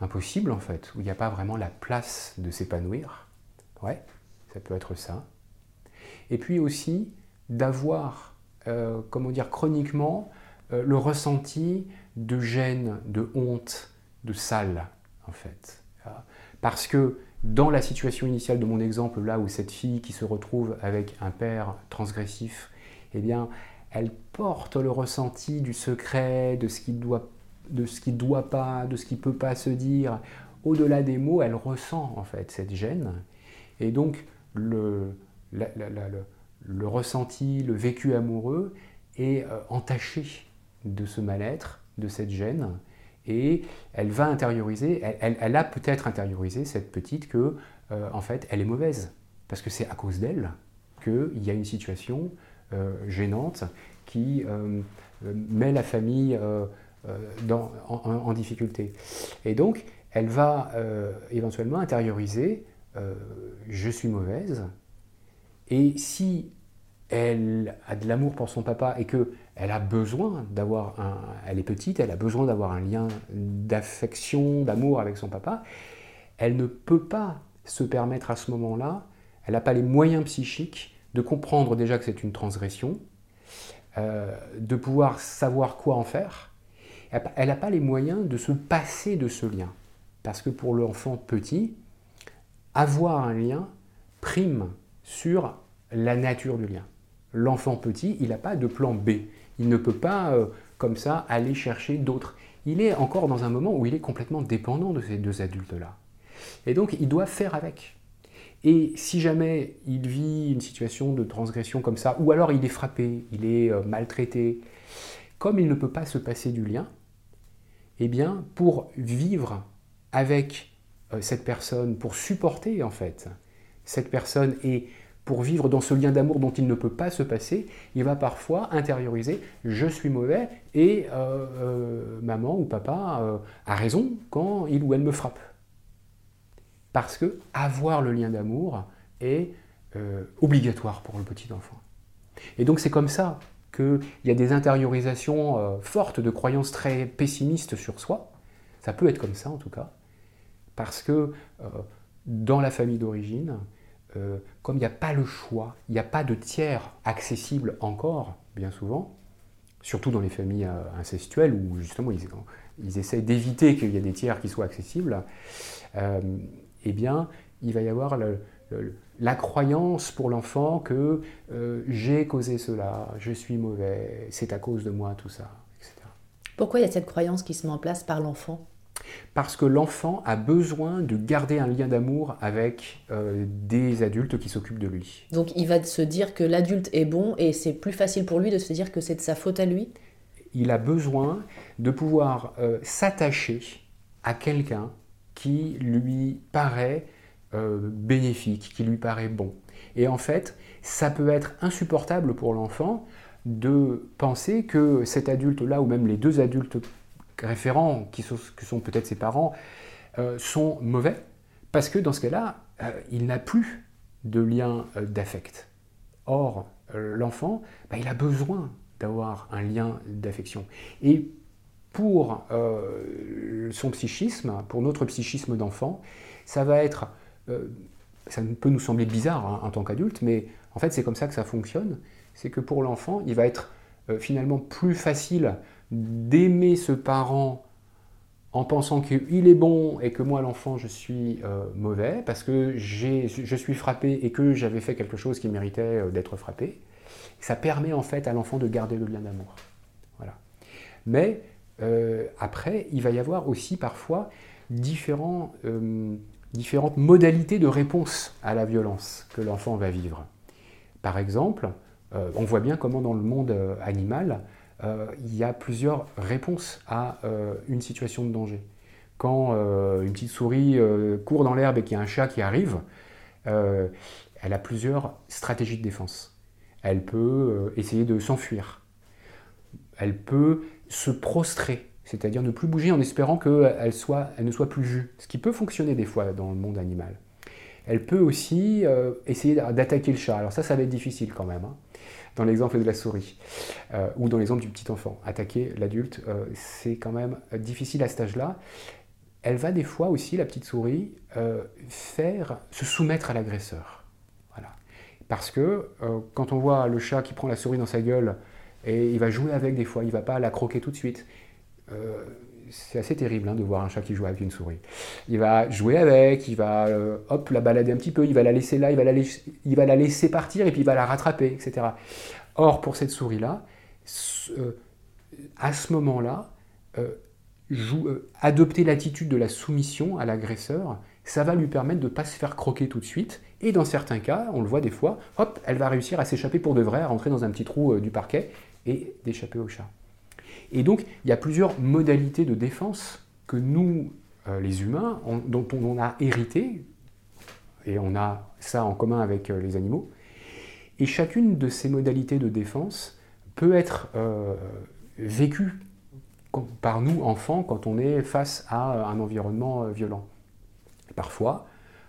Speaker 2: impossible en fait, où il n'y a pas vraiment la place de s'épanouir. Ouais, ça peut être ça. Et puis aussi d'avoir, euh, comment dire, chroniquement, euh, le ressenti de gêne, de honte, de sale, en fait. Parce que dans la situation initiale de mon exemple, là où cette fille qui se retrouve avec un père transgressif, eh bien, elle porte le ressenti du secret, de ce qui doit de ce qui ne doit pas, de ce qui ne peut pas se dire. Au-delà des mots, elle ressent en fait cette gêne. Et donc le, le, ressenti, le vécu amoureux est euh, entaché de ce mal-être, de cette gêne. Et elle va intérioriser, elle, a peut-être intériorisé cette petite que, euh, en fait, elle est mauvaise. Parce que c'est à cause d'elle qu'il y a une situation euh, gênante qui met la famille dans, en, difficulté. Et donc, elle va euh, éventuellement intérioriser euh, je suis mauvaise. Et si elle a de l'amour pour son papa et que elle a besoin d'avoir un, elle est petite, elle a besoin d'avoir un lien d'affection, d'amour avec son papa, elle ne peut pas se permettre à ce moment-là, elle n'a pas les moyens psychiques de comprendre déjà que c'est une transgression, de pouvoir savoir quoi en faire, elle n'a pas les moyens de se passer de ce lien. Parce que pour l'enfant petit, avoir un lien prime sur la nature du lien. L'enfant petit, il n'a pas de plan B. Il ne peut pas, euh, comme ça, aller chercher d'autres. Il est encore dans un moment où il est complètement dépendant de ces deux adultes-là. Et donc, il doit faire avec. Et si jamais il vit une situation de transgression comme ça, ou alors il est frappé, il est euh, maltraité, comme il ne peut pas se passer du lien, eh bien, pour vivre avec euh, cette personne, pour supporter en fait cette personne et pour vivre dans ce lien d'amour dont il ne peut pas se passer, il va parfois intérioriser je suis mauvais et euh, euh, maman ou papa a raison quand il ou elle me frappe. Parce que avoir le lien d'amour est obligatoire pour le petit enfant. Et donc c'est comme ça qu'il y a des intériorisations fortes de croyances très pessimistes sur soi. Ça peut être comme ça en tout cas. Parce que dans la famille d'origine, euh, comme il n'y a pas le choix, il n'y a pas de tiers accessible encore, bien souvent, surtout dans les familles euh, incestuelles où justement ils, ils essaient d'éviter qu'il y ait des tiers qui soient accessibles, euh, eh bien, il va y avoir la croyance pour l'enfant que j'ai causé cela, je suis mauvais, c'est à cause de moi tout ça, etc.
Speaker 1: Pourquoi il y a cette croyance qui se met en place par l'enfant?
Speaker 2: Parce que l'enfant a besoin de garder un lien d'amour avec euh, des adultes qui s'occupent de lui.
Speaker 1: Donc il va se dire que l'adulte est bon et c'est plus facile pour lui de se dire que c'est de sa faute à lui?
Speaker 2: Il a besoin de pouvoir euh, s'attacher à quelqu'un qui lui paraît euh, bénéfique, qui lui paraît bon. Et en fait, ça peut être insupportable pour l'enfant de penser que cet adulte-là, ou même les deux adultes référents, qui sont, sont peut-être ses parents, euh, sont mauvais, parce que dans ce cas-là, euh, il n'a plus de lien d'affect. Or, l'enfant, bah, il a besoin d'avoir un lien d'affection. Et pour son psychisme, pour notre psychisme d'enfant, ça va être, ça peut nous sembler bizarre hein, en tant qu'adulte, mais en fait c'est comme ça que ça fonctionne, c'est que pour l'enfant, il va être finalement plus facile d'aimer ce parent en pensant qu'il est bon et que moi, l'enfant, je suis euh, mauvais parce que je suis frappé et que j'avais fait quelque chose qui méritait euh, d'être frappé. Ça permet en fait à l'enfant de garder le lien d'amour. Voilà. Mais euh, après, il va y avoir aussi parfois différents, différentes modalités de réponse à la violence que l'enfant va vivre. Par exemple, on voit bien comment dans le monde animal, euh, il y a plusieurs réponses à euh, une situation de danger. Quand euh, une petite souris court dans l'herbe et qu'il y a un chat qui arrive, elle a plusieurs stratégies de défense. Elle peut essayer de s'enfuir. Elle peut se prostrer, c'est-à-dire ne plus bouger en espérant qu'elle elle ne soit plus vue, ce qui peut fonctionner des fois dans le monde animal. Elle peut aussi essayer d'attaquer le chat. Alors ça, ça va être difficile quand même. Hein dans l'exemple de la souris, euh, ou dans l'exemple du petit enfant. Attaquer l'adulte, euh, c'est quand même difficile à cet âge-là. Elle va des fois aussi, la petite souris, euh, faire se soumettre à l'agresseur. Voilà. Parce que quand on voit le chat qui prend la souris dans sa gueule, et il va jouer avec des fois, il ne va pas la croquer tout de suite c'est assez terrible hein, de voir un chat qui joue avec une souris. Il va jouer avec, il va euh, hop, la balader un petit peu, il va la laisser là, il va la, laisser partir et puis il va la rattraper, etc. Or, pour cette souris-là, euh, à ce moment-là, euh, adopter l'attitude de la soumission à l'agresseur, ça va lui permettre de ne pas se faire croquer tout de suite. Et dans certains cas, on le voit des fois, hop, elle va réussir à s'échapper pour de vrai, à rentrer dans un petit trou du parquet et d'échapper au chat. Et donc, il y a plusieurs modalités de défense que nous, euh, les humains, dont on a hérité, et on a ça en commun avec euh, les animaux. Et chacune de ces modalités de défense peut être euh, vécue par nous, enfants, quand on est face à un environnement violent. Parfois,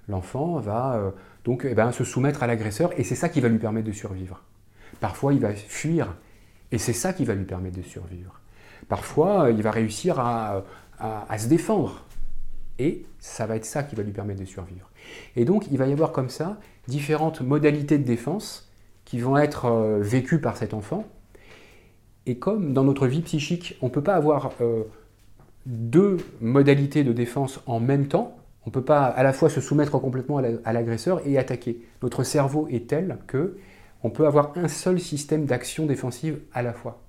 Speaker 2: l'enfant va donc eh ben, se soumettre à l'agresseur et c'est ça qui va lui permettre de survivre. Parfois, il va fuir et c'est ça qui va lui permettre de survivre. Parfois, il va réussir à, se défendre. Et ça va être ça qui va lui permettre de survivre. Et donc, il va y avoir comme ça différentes modalités de défense qui vont être euh, vécues par cet enfant. Et comme dans notre vie psychique, on ne peut pas avoir euh, deux modalités de défense en même temps, on ne peut pas à la fois se soumettre complètement à l'agresseur et attaquer. Notre cerveau est tel que on peut avoir un seul système d'action défensive à la fois.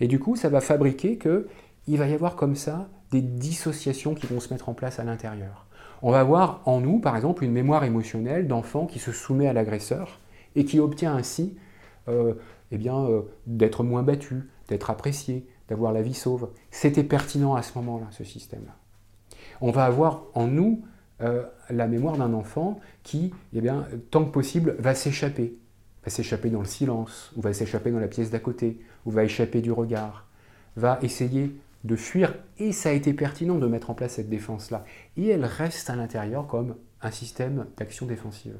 Speaker 2: Et du coup, ça va fabriquer qu'il va y avoir comme ça des dissociations qui vont se mettre en place à l'intérieur. On va avoir en nous, par exemple, une mémoire émotionnelle d'enfant qui se soumet à l'agresseur et qui obtient ainsi euh, eh bien, euh, d'être moins battu, d'être apprécié, d'avoir la vie sauve. C'était pertinent à ce moment-là, ce système-là. On va avoir en nous euh, la mémoire d'un enfant qui, eh bien, tant que possible, va s'échapper. Va s'échapper dans le silence, ou va s'échapper dans la pièce d'à côté, ou va échapper du regard, va essayer de fuir, et ça a été pertinent de mettre en place cette défense-là. Et elle reste à l'intérieur comme un système d'action défensive.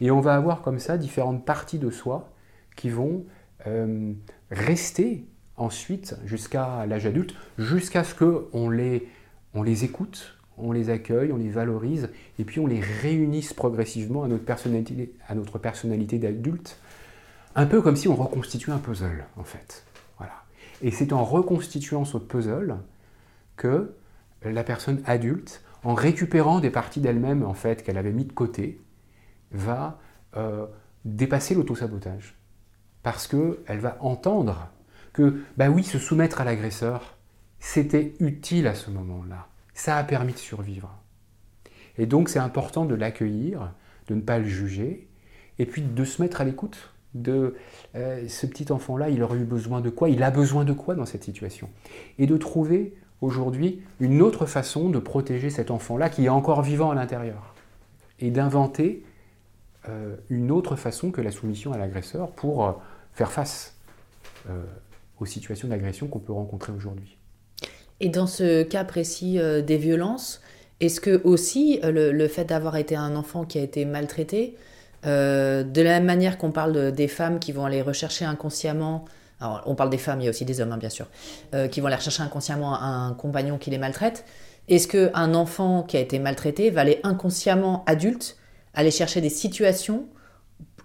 Speaker 2: Et on va avoir comme ça différentes parties de soi qui vont euh, rester ensuite jusqu'à l'âge adulte, jusqu'à ce qu'on les, on les écoute, on les accueille, on les valorise, et puis on les réunisse progressivement à notre personnalité, à notre personnalité d'adulte, un peu comme si on reconstituait un puzzle, en fait. Voilà. Et c'est en reconstituant ce puzzle que la personne adulte, en récupérant des parties d'elle-même, en fait, qu'elle avait mis de côté, va euh, dépasser l'autosabotage. Parce qu'elle va entendre que, bah oui, se soumettre à l'agresseur, c'était utile à ce moment-là ça a permis de survivre. Et donc c'est important de l'accueillir, de ne pas le juger, et puis de se mettre à l'écoute de euh, ce petit enfant-là, il aurait eu besoin de quoi, il a besoin de quoi dans cette situation? Et de trouver aujourd'hui une autre façon de protéger cet enfant-là qui est encore vivant à l'intérieur. Et d'inventer euh, une autre façon que la soumission à l'agresseur pour euh, faire face aux situations d'agression qu'on peut rencontrer aujourd'hui.
Speaker 1: Et dans ce cas précis des violences, est-ce que aussi le, fait d'avoir été un enfant qui a été maltraité, euh, de la même manière qu'on parle des femmes qui vont aller rechercher inconsciemment, alors on parle des femmes, il y a aussi des hommes hein, bien sûr, qui vont aller rechercher inconsciemment un compagnon qui les maltraite, est-ce qu'un enfant qui a été maltraité va aller inconsciemment adulte aller chercher des situations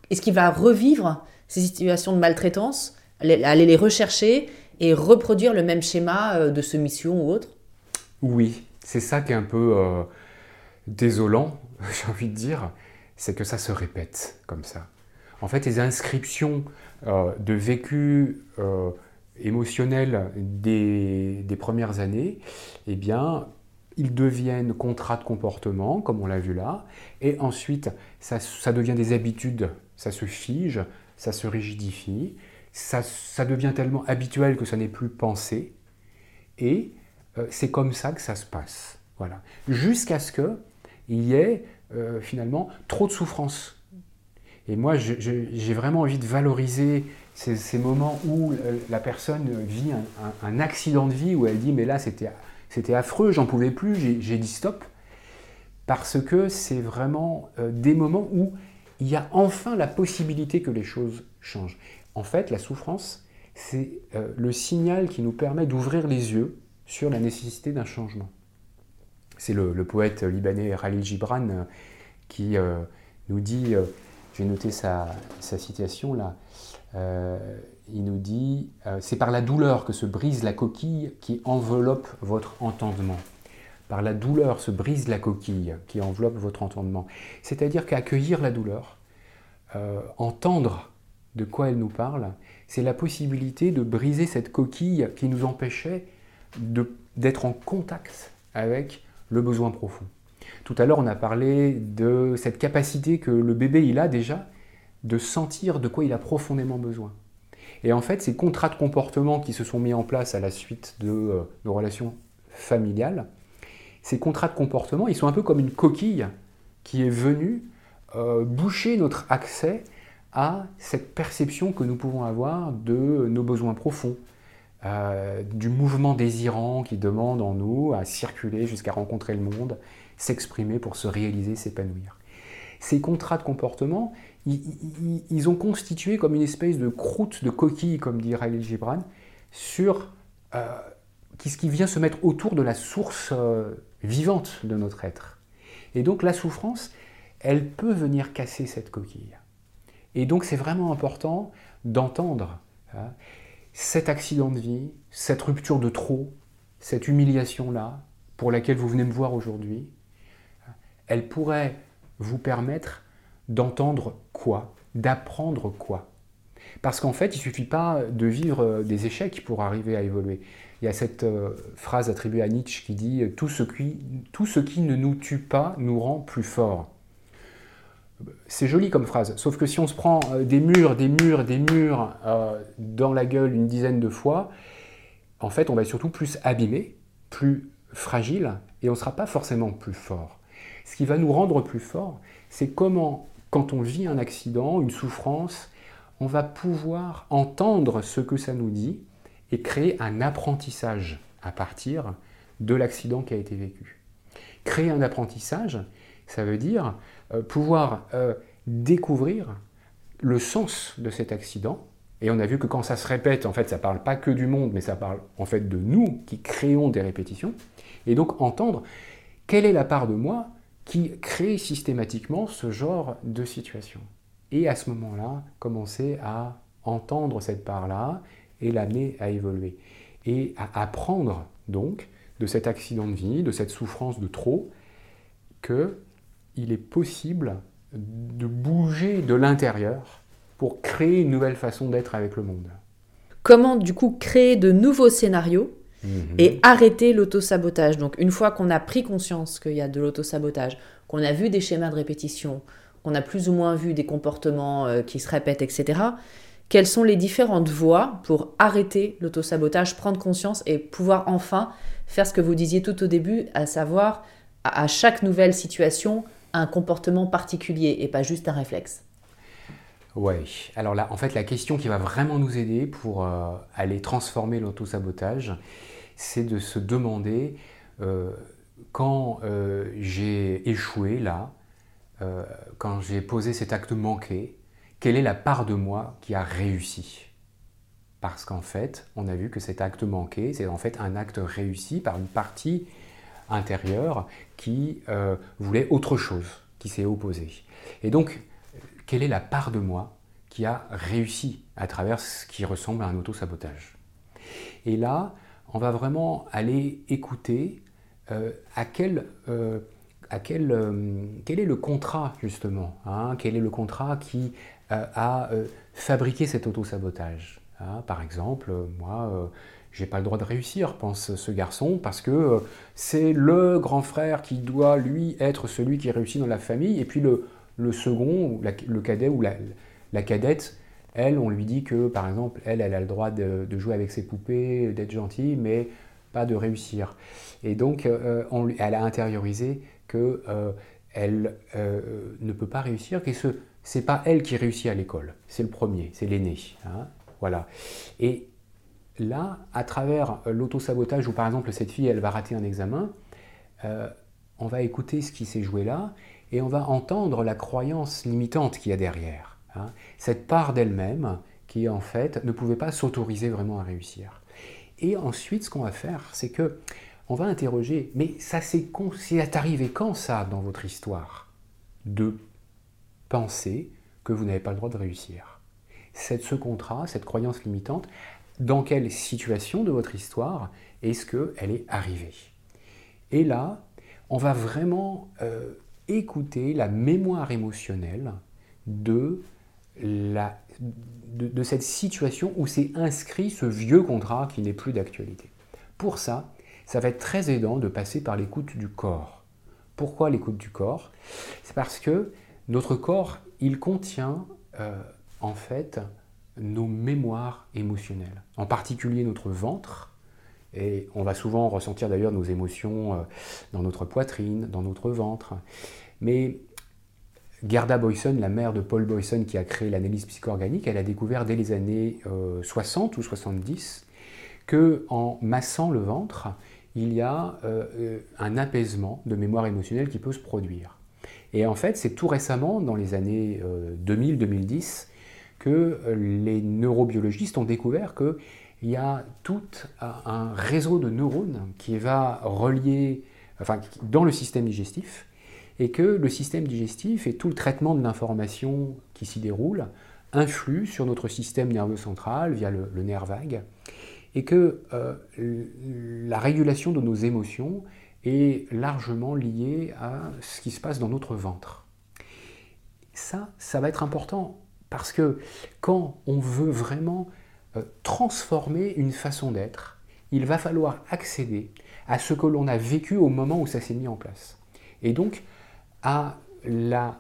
Speaker 1: Est-ce qu'il va revivre ces situations de maltraitance, aller les rechercher et reproduire le même schéma euh, de soumission ou autre?
Speaker 2: Oui, c'est ça qui est un peu euh, désolant, j'ai envie de dire, c'est que ça se répète comme ça. En fait, les inscriptions euh, de vécu émotionnel des, premières années, eh bien, ils deviennent contrats de comportement, comme on l'a vu là, et ensuite, ça, ça devient des habitudes, ça se fige, ça se rigidifie, ça, devient tellement habituel que ça n'est plus pensé, et euh, c'est comme ça que ça se passe. Voilà. Jusqu'à ce qu'il y ait euh, finalement trop de souffrance. Et moi, j'ai vraiment envie de valoriser ces, moments où euh, la personne vit un, accident de vie, où elle dit mais là c'était affreux, j'en pouvais plus, j'ai dit stop, parce que c'est vraiment des moments où il y a enfin la possibilité que les choses changent. En fait, la souffrance, c'est euh, le signal qui nous permet d'ouvrir les yeux sur la nécessité d'un changement. C'est le, poète libanais Khalil Gibran euh, qui euh, nous dit, j'ai noté sa, citation là, il nous dit, c'est par la douleur que se brise la coquille qui enveloppe votre entendement. Par la douleur se brise la coquille qui enveloppe votre entendement. C'est-à-dire qu'accueillir la douleur, entendre de quoi elle nous parle, c'est la possibilité de briser cette coquille qui nous empêchait d'être en contact avec le besoin profond. Tout à l'heure, on a parlé de cette capacité que le bébé il a déjà de sentir de quoi il a profondément besoin. Et en fait, ces contrats de comportement qui se sont mis en place à la suite de euh, nos relations familiales, ces contrats de comportement, ils sont un peu comme une coquille qui est venue euh, boucher notre accès à cette perception que nous pouvons avoir de nos besoins profonds, euh, du mouvement désirant qui demande en nous à circuler jusqu'à rencontrer le monde, s'exprimer pour se réaliser, s'épanouir. Ces contrats de comportement, ils, ont constitué comme une espèce de croûte, de coquille, comme dit Riley Gibran, sur euh, ce qui vient se mettre autour de la source euh, vivante de notre être. Et donc la souffrance, elle peut venir casser cette coquille. Et donc c'est vraiment important d'entendre hein, cet accident de vie, cette rupture de trop, cette humiliation-là, pour laquelle vous venez me voir aujourd'hui, elle pourrait vous permettre d'entendre quoi D'apprendre quoi? Parce qu'en fait, il ne suffit pas de vivre euh, des échecs pour arriver à évoluer. Il y a cette euh, phrase attribuée à Nietzsche qui dit tout ce qui, tout ce qui ne nous tue pas nous rend plus forts. C'est joli comme phrase, sauf que si on se prend euh, des murs, des murs, des murs euh, dans la gueule une dizaine de fois, en fait, on va être surtout plus abîmé, plus fragile, et on ne sera pas forcément plus fort. Ce qui va nous rendre plus forts, c'est comment, quand on vit un accident, une souffrance, on va pouvoir entendre ce que ça nous dit et créer un apprentissage à partir de l'accident qui a été vécu. Créer un apprentissage, ça veut dire pouvoir euh, découvrir le sens de cet accident. Et on a vu que quand ça se répète, en fait, ça parle pas que du monde, mais ça parle en fait de nous qui créons des répétitions. Et donc entendre quelle est la part de moi qui crée systématiquement ce genre de situation. Et à ce moment-là, commencer à entendre cette part-là et l'amener à évoluer. Et à apprendre donc de cet accident de vie, de cette souffrance de trop, qu'il est possible de bouger de l'intérieur pour créer une nouvelle façon d'être avec le monde.
Speaker 1: Comment du coup créer de nouveaux scénarios mhm. et arrêter l'autosabotage? Donc une fois qu'on a pris conscience qu'il y a de l'autosabotage, qu'on a vu des schémas de répétition, qu'on a plus ou moins vu des comportements euh, qui se répètent, etc., quelles sont les différentes voies pour arrêter l'autosabotage, prendre conscience et pouvoir enfin faire ce que vous disiez tout au début, à savoir à chaque nouvelle situation un comportement particulier et pas juste un réflexe.
Speaker 2: Oui, alors là, en fait, la question qui va vraiment nous aider pour euh, aller transformer l'autosabotage, c'est de se demander euh, quand euh, j'ai échoué là, quand j'ai posé cet acte manqué, quelle est la part de moi qui a réussi? Parce qu'en fait, on a vu que cet acte manqué, c'est en fait un acte réussi par une partie intérieure qui euh, voulait autre chose, qui s'est opposée. Et donc, quelle est la part de moi qui a réussi à travers ce qui ressemble à un auto-sabotage? Et là, on va vraiment aller écouter euh, à quel, euh, à quel, quel est le contrat justement, hein, quel est le contrat qui a fabriqué cet auto-sabotage? Hein? par exemple, moi, j'ai pas le droit de réussir, pense ce garçon, parce que euh, c'est le grand frère qui doit, lui, être celui qui réussit dans la famille, et puis le, second, le cadet ou la, cadette, elle, on lui dit que, par exemple, elle, elle a le droit de, jouer avec ses poupées, d'être gentille, mais pas de réussir. Et donc, euh, elle a intériorisé que euh, ne peut pas réussir, que ce c'est pas elle qui réussit à l'école, c'est le premier, c'est l'aîné. Hein, voilà. Et là, à travers euh, l'auto-sabotage, où par exemple cette fille, elle va rater un examen, euh, on va écouter ce qui s'est joué là, et on va entendre la croyance limitante qu'il y a derrière. Hein. Cette part d'elle-même qui, en fait, ne pouvait pas s'autoriser vraiment à réussir. Et ensuite, ce qu'on va faire, c'est que on va interroger, mais ça s'est arrivé quand ça dans votre histoire De penser que vous n'avez pas le droit de réussir? Ce contrat, cette croyance limitante, dans quelle situation de votre histoire est-ce qu'elle est arrivée. Et là, on va vraiment euh, écouter la mémoire émotionnelle de, cette situation où s'est inscrit ce vieux contrat qui n'est plus d'actualité. Pour ça, ça va être très aidant de passer par l'écoute du corps. Pourquoi l'écoute du corps? C'est parce que notre corps, il contient euh, en fait nos mémoires émotionnelles, en particulier notre ventre. Et on va souvent ressentir d'ailleurs nos émotions euh, dans notre poitrine, dans notre ventre. Mais Gerda Boyson, la mère de Paul Boyson qui a créé l'analyse psychoorganique, elle a découvert dès les années 60 euh, ou 70 que en massant le ventre, il y a euh, un apaisement de mémoire émotionnelle qui peut se produire. Et en fait, c'est tout récemment, dans les années 2000-2010, que les neurobiologistes ont découvert qu'il y a tout un réseau de neurones qui va relier, enfin, dans le système digestif, et que le système digestif et tout le traitement de l'information qui s'y déroule influe sur notre système nerveux central via le, nerf vague, et que euh, la régulation de nos émotions est largement liée à ce qui se passe dans notre ventre. Ça, ça va être important parce que quand on veut vraiment euh, transformer une façon d'être, il va falloir accéder à ce que l'on a vécu au moment où ça s'est mis en place. Et donc à la,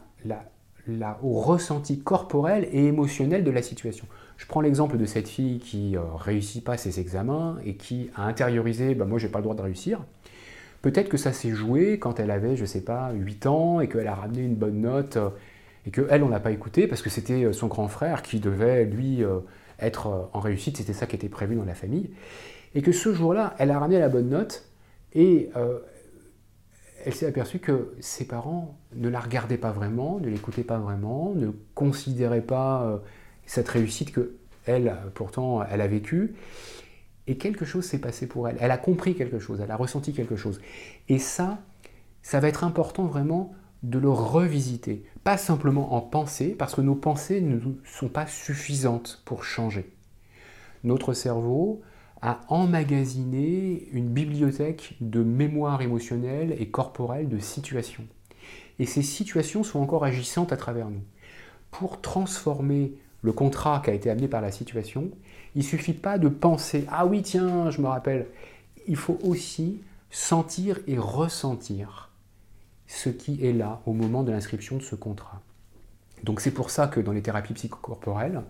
Speaker 2: au ressenti corporel et émotionnel de la situation. Je prends l'exemple de cette fille qui ne euh, réussit pas ses examens et qui a intériorisé bah, Moi, je n'ai pas le droit de réussir. Peut-être que ça s'est joué quand elle avait, je ne sais pas, 8 ans et qu'elle a ramené une bonne note euh, et qu'elle, on l'a pas écouté parce que c'était euh, son grand frère qui devait, lui, euh, être en réussite, c'était ça qui était prévu dans la famille. Et que ce jour-là, elle a ramené la bonne note et elle s'est aperçue que ses parents ne la regardaient pas vraiment, ne l'écoutaient pas vraiment, ne considéraient pas cette réussite que elle, pourtant, elle a vécue et quelque chose s'est passé pour elle. Elle a compris quelque chose, elle a ressenti quelque chose. Et ça, ça va être important vraiment de le revisiter. Pas simplement en pensée, parce que nos pensées ne sont pas suffisantes pour changer. Notre cerveau a emmagasiné une bibliothèque de mémoire émotionnelle et corporelle de situations. Et ces situations sont encore agissantes à travers nous. Pour transformer le contrat qui a été amené par la situation, il suffit pas de penser Ah oui, tiens, je me rappelle. Il faut aussi sentir et ressentir ce qui est là au moment de l'inscription de ce contrat. Donc c'est pour ça que dans les thérapies psychocorporelles,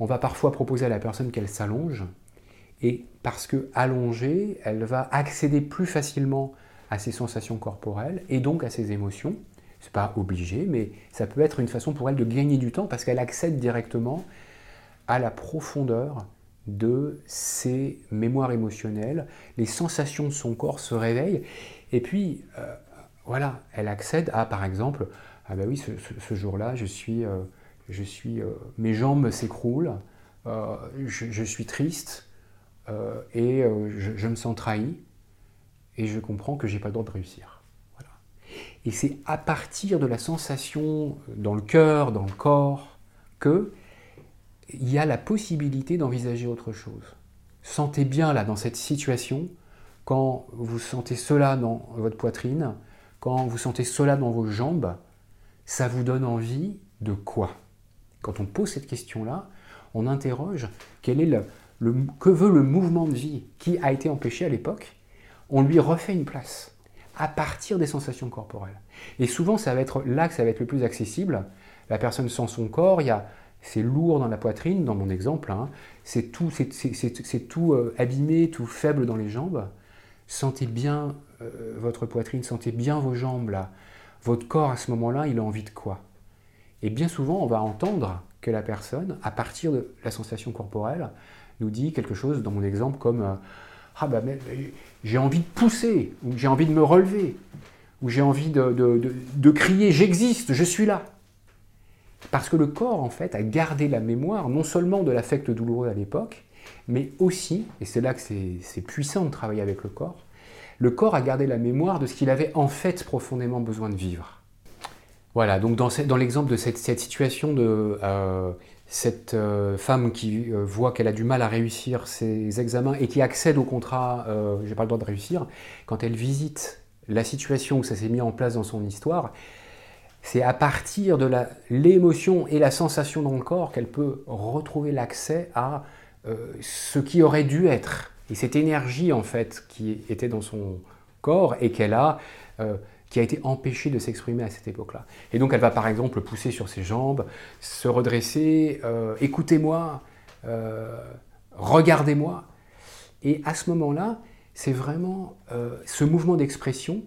Speaker 2: on va parfois proposer à la personne qu'elle s'allonge, et parce que allongée, elle va accéder plus facilement à ses sensations corporelles et donc à ses émotions. C'est pas obligé, mais ça peut être une façon pour elle de gagner du temps parce qu'elle accède directement à la profondeur de ses mémoires émotionnelles, les sensations de son corps se réveillent, et puis euh, voilà, elle accède à, par exemple, ah ben oui, ce, jour-là, je suis, euh, je suis, euh, mes jambes s'écroulent, je, suis triste et je, me sens trahi, et je comprends que j'ai pas le droit de réussir. Voilà. Et c'est à partir de la sensation dans le cœur, dans le corps, que il y a la possibilité d'envisager autre chose. Sentez bien là dans cette situation, quand vous sentez cela dans votre poitrine, quand vous sentez cela dans vos jambes, ça vous donne envie de quoi? Quand on pose cette question-là, on interroge quel est le, que veut le mouvement de vie qui a été empêché à l'époque? On lui refait une place à partir des sensations corporelles. Et souvent, ça va être là que ça va être le plus accessible. La personne sent son corps, il y a, c'est lourd dans la poitrine, dans mon exemple, hein. c'est tout, c'est, tout euh, abîmé, tout faible dans les jambes. Sentez bien votre poitrine, sentez bien vos jambes là. Votre corps à ce moment-là, il a envie de quoi? Et bien souvent, on va entendre que la personne, à partir de la sensation corporelle, nous dit quelque chose, dans mon exemple, comme euh, Ah ben, j'ai envie de pousser, ou j'ai envie de me relever, ou j'ai envie de crier J'existe, je suis là. Parce que le corps, en fait, a gardé la mémoire non seulement de l'affect douloureux à l'époque, mais aussi, et c'est là que c'est puissant de travailler avec le corps, le corps a gardé la mémoire de ce qu'il avait en fait profondément besoin de vivre. Voilà, donc dans, l'exemple de cette, situation de euh, cette euh, femme qui euh, voit qu'elle a du mal à réussir ses examens et qui accède au contrat j'ai pas le droit de réussir, quand elle visite la situation où ça s'est mis en place dans son histoire, c'est à partir de l'émotion et la sensation dans le corps qu'elle peut retrouver l'accès à ce qui aurait dû être. Et cette énergie, en fait, qui était dans son corps et qu'elle a, euh, qui a été empêchée de s'exprimer à cette époque-là. Et donc, elle va par exemple pousser sur ses jambes, se redresser, euh, écoutez-moi, regardez-moi. Et à ce moment-là, c'est vraiment ce mouvement d'expression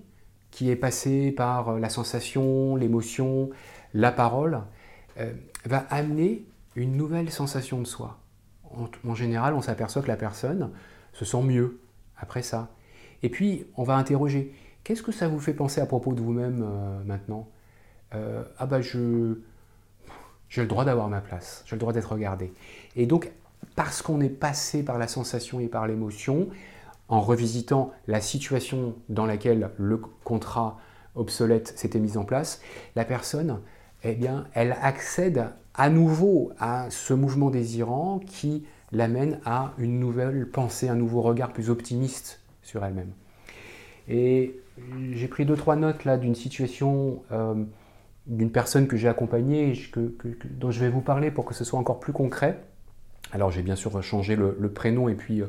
Speaker 2: qui est passé par euh, la sensation, l'émotion, la parole, euh, va amener une nouvelle sensation de soi. En, général, on s'aperçoit que la personne se sent mieux après ça. Et puis, on va interroger, qu'est-ce que ça vous fait penser à propos de vous-même euh, maintenant? Ah bah je... J'ai le droit d'avoir ma place, j'ai le droit d'être regardé. Et donc, parce qu'on est passé par la sensation et par l'émotion, en revisitant la situation dans laquelle le contrat obsolète s'était mis en place, la personne, eh bien, elle accède à nouveau à ce mouvement désirant qui l'amène à une nouvelle pensée, un nouveau regard plus optimiste sur elle-même. Et j'ai pris deux, trois notes là d'une situation euh, d'une personne que j'ai accompagnée, dont je vais vous parler pour que ce soit encore plus concret. Alors j'ai bien sûr changé le, prénom et puis euh,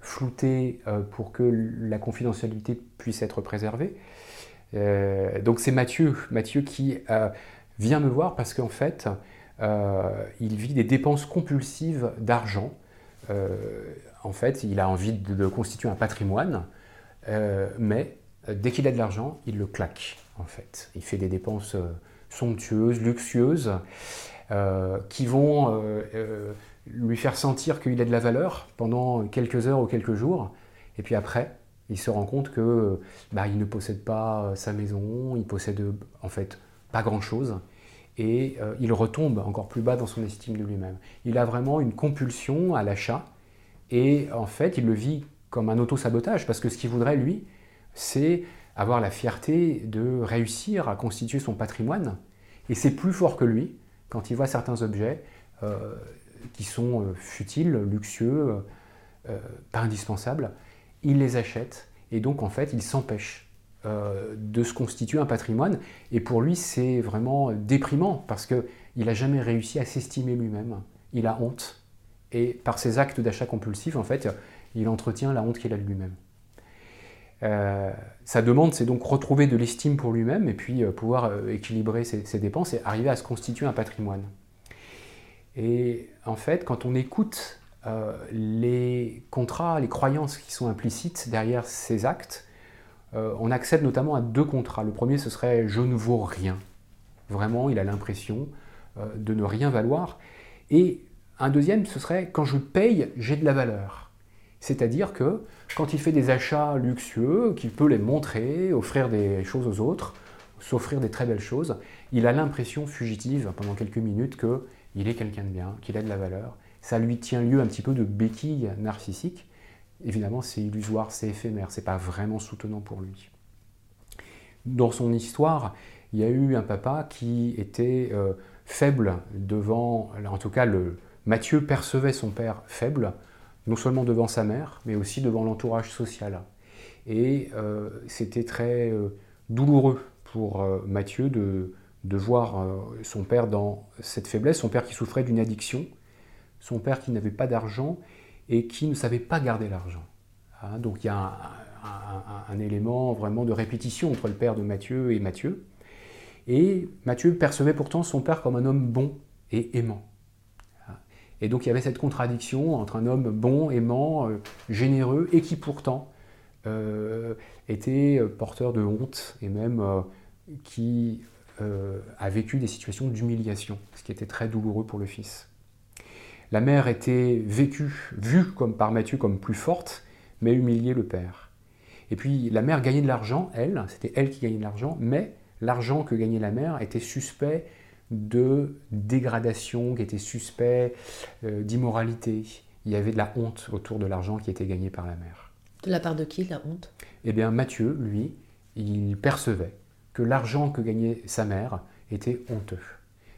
Speaker 2: flouté euh, pour que la confidentialité puisse être préservée. Donc c'est Mathieu, Mathieu qui vient me voir parce qu'en fait, il vit des dépenses compulsives d'argent. en fait, il a envie de, constituer un patrimoine, mais dès qu'il a de l'argent, il le claque, en fait. Il fait des dépenses somptueuses, luxueuses, qui vont lui faire sentir qu'il a de la valeur pendant quelques heures ou quelques jours, et puis après, il se rend compte que bah, il ne possède pas sa maison, il possède en fait pas grand-chose, et euh, il retombe encore plus bas dans son estime de lui-même. Il a vraiment une compulsion à l'achat, et en fait, il le vit comme un auto-sabotage, parce que ce qu'il voudrait, lui, c'est avoir la fierté de réussir à constituer son patrimoine, et c'est plus fort que lui quand il voit certains objets euh, qui sont euh, futiles, luxueux, pas indispensables, il les achète, et donc en fait, il s'empêche euh, de se constituer un patrimoine. Et pour lui, c'est vraiment déprimant parce qu'il n'a jamais réussi à s'estimer lui-même. Il a honte. Et par ses actes d'achat compulsif, en fait, il entretient la honte qu'il a de lui-même. Euh, sa demande, c'est donc retrouver de l'estime pour lui-même et puis euh, pouvoir équilibrer ses, ses, dépenses et arriver à se constituer un patrimoine. Et en fait, quand on écoute les contrats, les croyances qui sont implicites derrière ces actes, euh, on accède notamment à deux contrats. Le premier, ce serait je ne vaux rien. Vraiment, il a l'impression euh, de ne rien valoir. Et un deuxième, ce serait quand je paye, j'ai de la valeur. C'est-à-dire que quand il fait des achats luxueux, qu'il peut les montrer, offrir des choses aux autres, s'offrir des très belles choses, il a l'impression fugitive pendant quelques minutes qu'il est quelqu'un de bien, qu'il a de la valeur. Ça lui tient lieu un petit peu de béquille narcissique évidemment, c'est illusoire, c'est éphémère, c'est pas vraiment soutenant pour lui. Dans son histoire, il y a eu un papa qui était euh, faible devant, en tout cas, le, Mathieu percevait son père faible, non seulement devant sa mère, mais aussi devant l'entourage social. Et euh, c'était très euh, douloureux pour Mathieu de voir son père dans cette faiblesse, son père qui souffrait d'une addiction, son père qui n'avait pas d'argent et qui ne savait pas garder l'argent. Hein, donc il y a un, élément vraiment de répétition entre le père de Matthieu et Matthieu. Et Matthieu percevait pourtant son père comme un homme bon et aimant. Hein. Et donc il y avait cette contradiction entre un homme bon, aimant, euh, généreux, et qui pourtant euh, était porteur de honte et même euh, qui a vécu des situations d'humiliation, ce qui était très douloureux pour le fils. La mère était vécue, vue comme par Matthieu comme plus forte, mais humiliait le père. Et puis la mère gagnait de l'argent, elle, c'était elle qui gagnait de l'argent, mais l'argent que gagnait la mère était suspect de dégradation, qui était suspect euh, d'immoralité. Il y avait de la honte autour de l'argent qui était gagné par la mère.
Speaker 1: De la part de qui, la honte?
Speaker 2: Eh bien, Matthieu, lui, il percevait que l'argent que gagnait sa mère était honteux.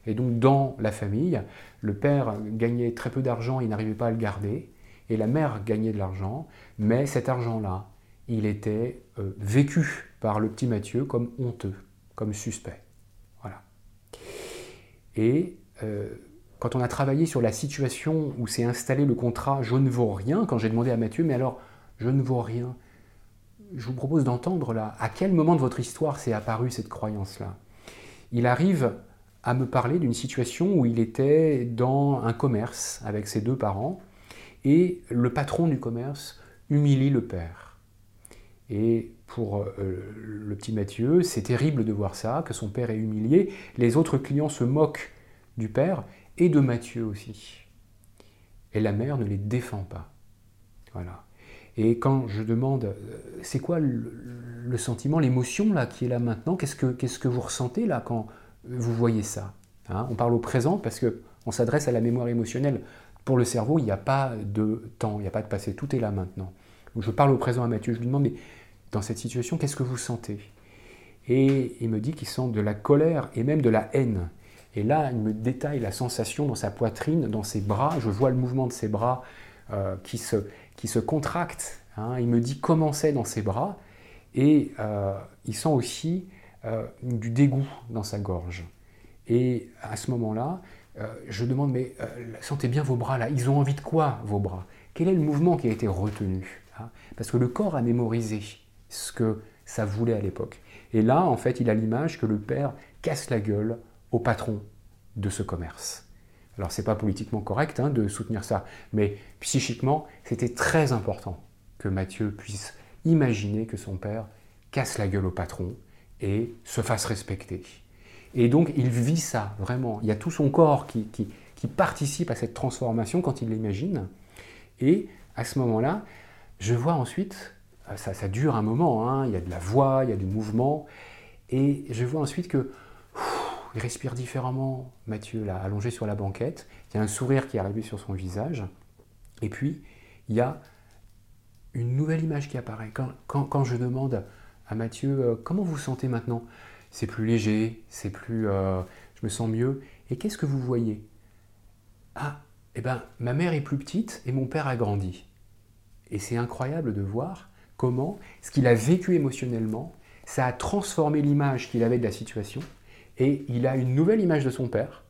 Speaker 2: Et donc dans la famille, le père gagnait très peu d'argent, il n'arrivait pas à le garder, et la mère gagnait de l'argent, mais cet argent-là, il était euh, vécu par le petit Mathieu comme honteux, comme suspect. Voilà. Et euh, quand on a travaillé sur la situation où s'est installé le contrat je ne vaux rien, quand j'ai demandé à Mathieu, mais alors je ne vaux rien, je vous propose d'entendre là, à quel moment de votre histoire s'est apparue cette croyance-là? Il arrive à me parler d'une situation où il était dans un commerce avec ses deux parents et le patron du commerce humilie le père. Et pour euh, le petit Mathieu, c'est terrible de voir ça, que son père est humilié. Les autres clients se moquent du père et de Mathieu aussi. Et la mère ne les défend pas. Voilà. Et quand je demande, euh, c'est quoi le, sentiment, l'émotion là qui est là maintenant Qu'est-ce que, qu'est-ce que vous ressentez là quand vous voyez ça. Hein. on parle au présent parce qu'on s'adresse à la mémoire émotionnelle. Pour le cerveau, il n'y a pas de temps, il n'y a pas de passé, tout est là maintenant. je parle au présent à Mathieu, je lui demande, mais dans cette situation, qu'est-ce que vous sentez? Et il me dit qu'il sent de la colère et même de la haine. Et là, il me détaille la sensation dans sa poitrine, dans ses bras. Je vois le mouvement de ses bras euh, qui, se, qui se contractent. Hein. Il me dit comment c'est dans ses bras. Et euh, il sent aussi euh, du dégoût dans sa gorge. Et à ce moment-là, euh, je demande, mais euh, sentez bien vos bras là, ils ont envie de quoi vos bras? Quel est le mouvement qui a été retenu hein? Parce que le corps a mémorisé ce que ça voulait à l'époque. Et là, en fait, il a l'image que le père casse la gueule au patron de ce commerce. Alors, c'est pas politiquement correct hein, de soutenir ça, mais psychiquement, c'était très important que Mathieu puisse imaginer que son père casse la gueule au patron et se fasse respecter. Et donc il vit ça vraiment. Il y a tout son corps qui, participe à cette transformation quand il l'imagine. Et à ce moment-là, je vois ensuite, euh, ça, ça dure un moment, hein, il y a de la voix, il y a du mouvement, et je vois ensuite que il respire différemment, Mathieu, là, allongé sur la banquette. Il y a un sourire qui est arrivé sur son visage. Et puis, il y a une nouvelle image qui apparaît. Quand, je demande à Mathieu euh, comment vous vous sentez maintenant, c'est plus léger, c'est plus, euh, je me sens mieux. Et qu'est-ce que vous voyez? Ah, eh ben, ma mère est plus petite et mon père a grandi. Et c'est incroyable de voir comment ce qu'il a vécu émotionnellement, ça a transformé l'image qu'il avait de la situation, et il a une nouvelle image de son père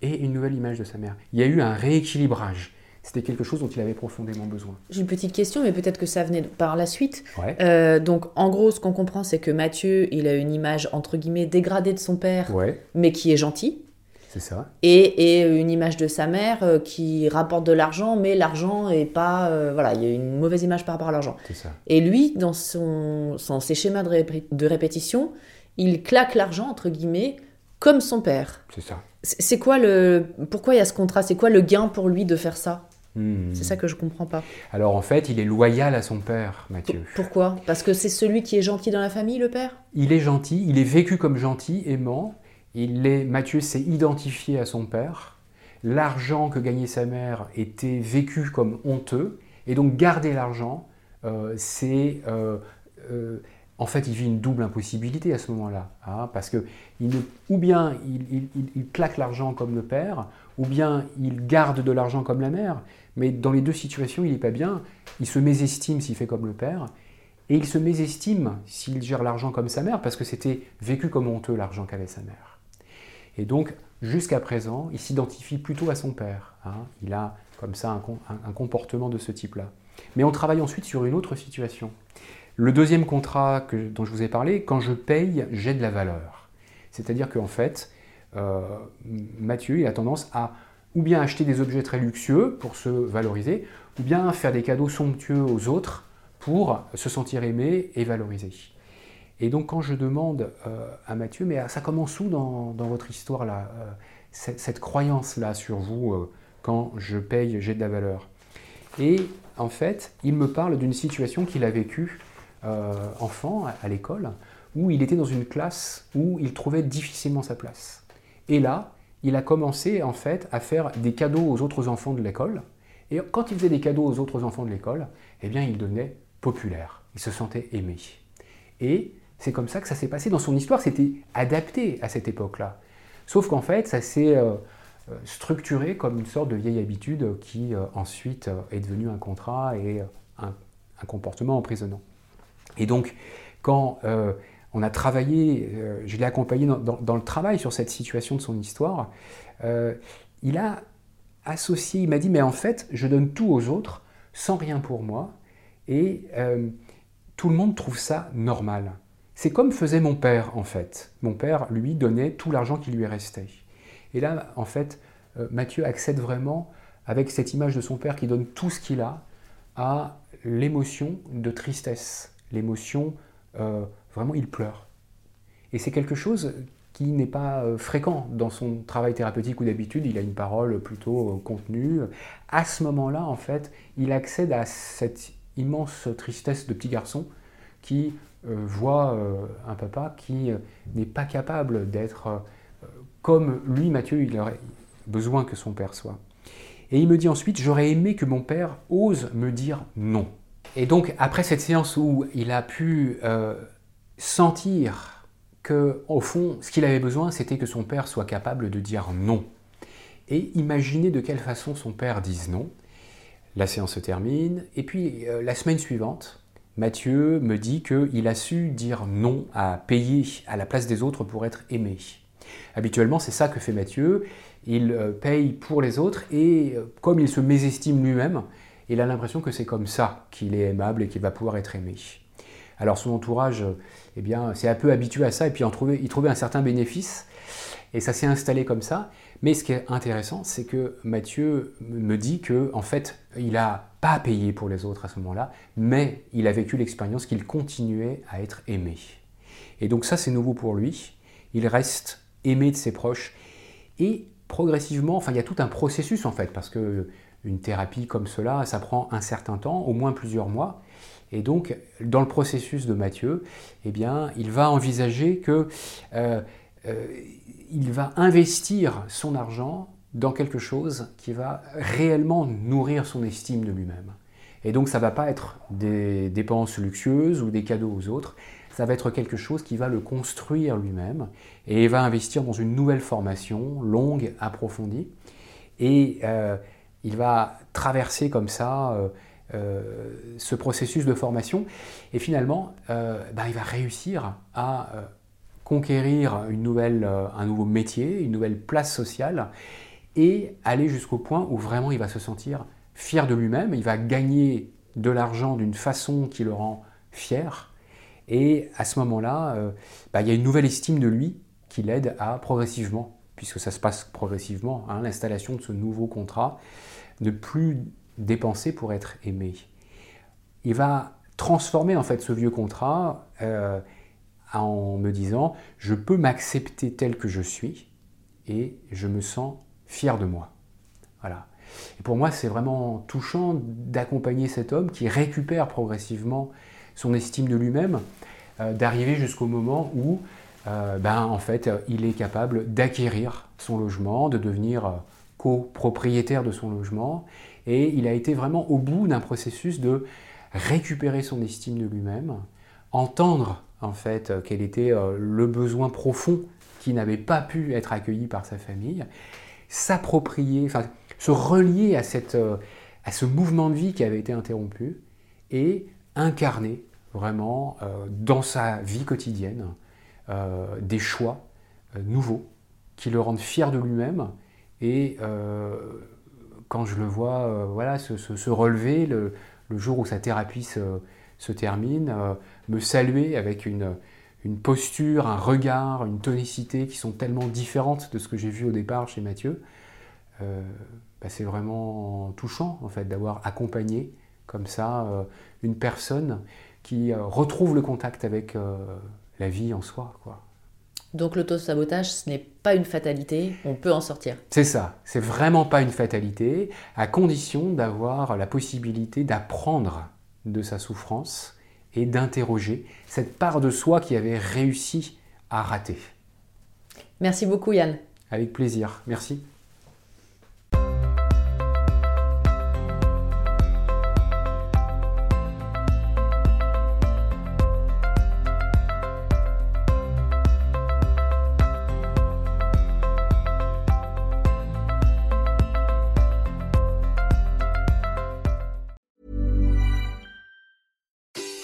Speaker 2: et une nouvelle image de sa mère. Il y a eu un rééquilibrage. C'était quelque chose dont il avait profondément besoin.
Speaker 1: J'ai une petite question, mais peut-être que ça venait par la suite. Euh, donc, en gros, ce qu'on comprend, c'est que Mathieu, il a une image entre guillemets dégradée de son père, mais qui est gentil.
Speaker 2: C'est ça.
Speaker 1: Et, et, une image de sa mère euh, qui rapporte de l'argent, mais l'argent est pas. Euh, voilà, il y a une mauvaise image par rapport à l'argent.
Speaker 2: C'est ça.
Speaker 1: Et lui, dans son, ses schémas de, de répétition, il claque l'argent, entre guillemets, comme son père.
Speaker 2: C'est ça.
Speaker 1: C'est quoi le. Pourquoi il y a ce contrat? C'est quoi le gain pour lui de faire ça?
Speaker 2: Hmm.
Speaker 1: C'est ça que je comprends pas.
Speaker 2: Alors en fait, il est loyal à son père, Mathieu.
Speaker 1: Pourquoi? Parce que c'est celui qui est gentil dans la famille, le père?
Speaker 2: Il est gentil, il est vécu comme gentil, aimant. Il est, Mathieu s'est identifié à son père. L'argent que gagnait sa mère était vécu comme honteux. Et donc garder l'argent, euh, c'est... Euh, euh, en fait, il vit une double impossibilité à ce moment-là. Hein, parce que il ou bien il, il claque l'argent comme le père, ou bien il garde de l'argent comme la mère. Mais dans les deux situations, il n'est pas bien. Il se mésestime s'il fait comme le père, et il se mésestime s'il gère l'argent comme sa mère, parce que c'était vécu comme honteux l'argent qu'avait sa mère. Et donc, jusqu'à présent, il s'identifie plutôt à son père. Hein. Il a comme ça un, comportement de ce type-là. Mais on travaille ensuite sur une autre situation. Le deuxième contrat dont je vous ai parlé, quand je paye, j'ai de la valeur. C'est-à-dire qu'en fait, euh, Mathieu, a tendance à ou bien acheter des objets très luxueux pour se valoriser, ou bien faire des cadeaux somptueux aux autres pour se sentir aimé et valorisé. Et donc quand je demande euh, à Mathieu, mais ça commence où dans, votre histoire là, euh, cette, croyance là sur vous, euh, quand je paye, j'ai de la valeur? Et en fait, il me parle d'une situation qu'il a vécue enfant à l'école, où il était dans une classe où il trouvait difficilement sa place. Et là, il a commencé en fait à faire des cadeaux aux autres enfants de l'école. Et quand il faisait des cadeaux aux autres enfants de l'école, eh bien, il devenait populaire. Il se sentait aimé. Et c'est comme ça que ça s'est passé dans son histoire. C'était adapté à cette époque-là. Sauf qu'en fait, ça s'est euh, euh, structuré comme une sorte de vieille habitude qui euh, ensuite est devenue un contrat et un, comportement emprisonnant. Et donc, quand on a travaillé, euh, je l'ai accompagné dans, le travail sur cette situation de son histoire. Euh, il a associé, il m'a dit, mais en fait, je donne tout aux autres sans rien pour moi, et euh, tout le monde trouve ça normal. C'est comme faisait mon père, en fait. Mon père, lui, donnait tout l'argent qui lui restait. Et là, en fait, Mathieu accède vraiment, avec cette image de son père qui donne tout ce qu'il a, à l'émotion de tristesse, l'émotion vraiment il pleure. Et c'est quelque chose qui n'est pas euh, fréquent dans son travail thérapeutique ou d'habitude, il a une parole plutôt euh, contenue. À ce moment-là, en fait, il accède à cette immense tristesse de petit garçon qui euh, voit un papa qui n'est pas capable d'être comme lui, Mathieu, il aurait besoin que son père soit. Et il me dit ensuite, j'aurais aimé que mon père ose me dire non. Et donc, après cette séance où il a pu sentir que, au fond, ce qu'il avait besoin, c'était que son père soit capable de dire non. Et imaginer de quelle façon son père dise non. La séance se termine, et puis euh, la semaine suivante, Mathieu me dit qu'il a su dire non à payer à la place des autres pour être aimé. Habituellement, c'est ça que fait Mathieu. Il euh, paye pour les autres et euh, comme il se mésestime lui-même, il a l'impression que c'est comme ça qu'il est aimable et qu'il va pouvoir être aimé. Alors son entourage, eh bien, s'est un peu habitué à ça et puis il trouvait un certain bénéfice. Et ça s'est installé comme ça. Mais ce qui est intéressant, c'est que Mathieu me dit que, en fait, il a pas payé pour les autres à ce moment-là, mais il a vécu l'expérience qu'il continuait à être aimé. Et donc ça, c'est nouveau pour lui. Il reste aimé de ses proches. Et progressivement, enfin, il y a tout un processus en fait, parce que une thérapie comme cela, ça prend un certain temps, au moins plusieurs mois. Et donc, dans le processus de Mathieu, eh bien, il va envisager que euh, euh, il va investir son argent dans quelque chose qui va réellement nourrir son estime de lui-même. Et donc ça ne va pas être des dépenses luxueuses ou des cadeaux aux autres, ça va être quelque chose qui va le construire lui-même et va investir dans une nouvelle formation longue, approfondie. Et euh, il va traverser comme ça ce processus de formation. Et finalement ben, il va réussir à conquérir une nouvelle, un nouveau métier, une nouvelle place sociale et aller jusqu'au point où vraiment il va se sentir fier de lui-même, il va gagner de l'argent d'une façon qui le rend fier, et à ce moment-là, euh, bah, il y a une nouvelle estime de lui qui l'aide à progressivement, puisque ça se passe progressivement, hein, l'installation de ce nouveau contrat, ne plus dépenser pour être aimé. Il va transformer en fait ce vieux contrat euh, en me disant je peux m'accepter tel que je suis et je me sens fier de moi. Voilà. Pour moi, c'est vraiment touchant d'accompagner cet homme qui récupère progressivement son estime de lui-même, euh, d'arriver jusqu'au moment où, euh, ben, en fait, il est capable d'acquérir son logement, de devenir copropriétaire de son logement, et il a été vraiment au bout d'un processus de récupérer son estime de lui-même, entendre en fait quel était le besoin profond qui n'avait pas pu être accueilli par sa famille, s'approprier, enfin se relier à, cette, euh, à ce mouvement de vie qui avait été interrompu et incarner vraiment euh, dans sa vie quotidienne euh, des choix nouveaux qui le rendent fier de lui-même et quand je le vois voilà, se, relever le, jour où sa thérapie se, termine, me saluer avec une, posture, un regard, une tonicité qui sont tellement différentes de ce que j'ai vu au départ chez Mathieu, euh, bah, c'est vraiment touchant en fait d'avoir accompagné comme ça euh, une personne qui euh, retrouve le contact avec la vie en soi. Quoi.
Speaker 1: Donc l'auto-sabotage, ce n'est pas une fatalité, on peut en sortir.
Speaker 2: C'est ça, c'est vraiment pas une fatalité, à condition d'avoir la possibilité d'apprendre de sa souffrance et d'interroger cette part de soi qui avait réussi à rater.
Speaker 1: Merci beaucoup Yann.
Speaker 2: Avec plaisir, merci.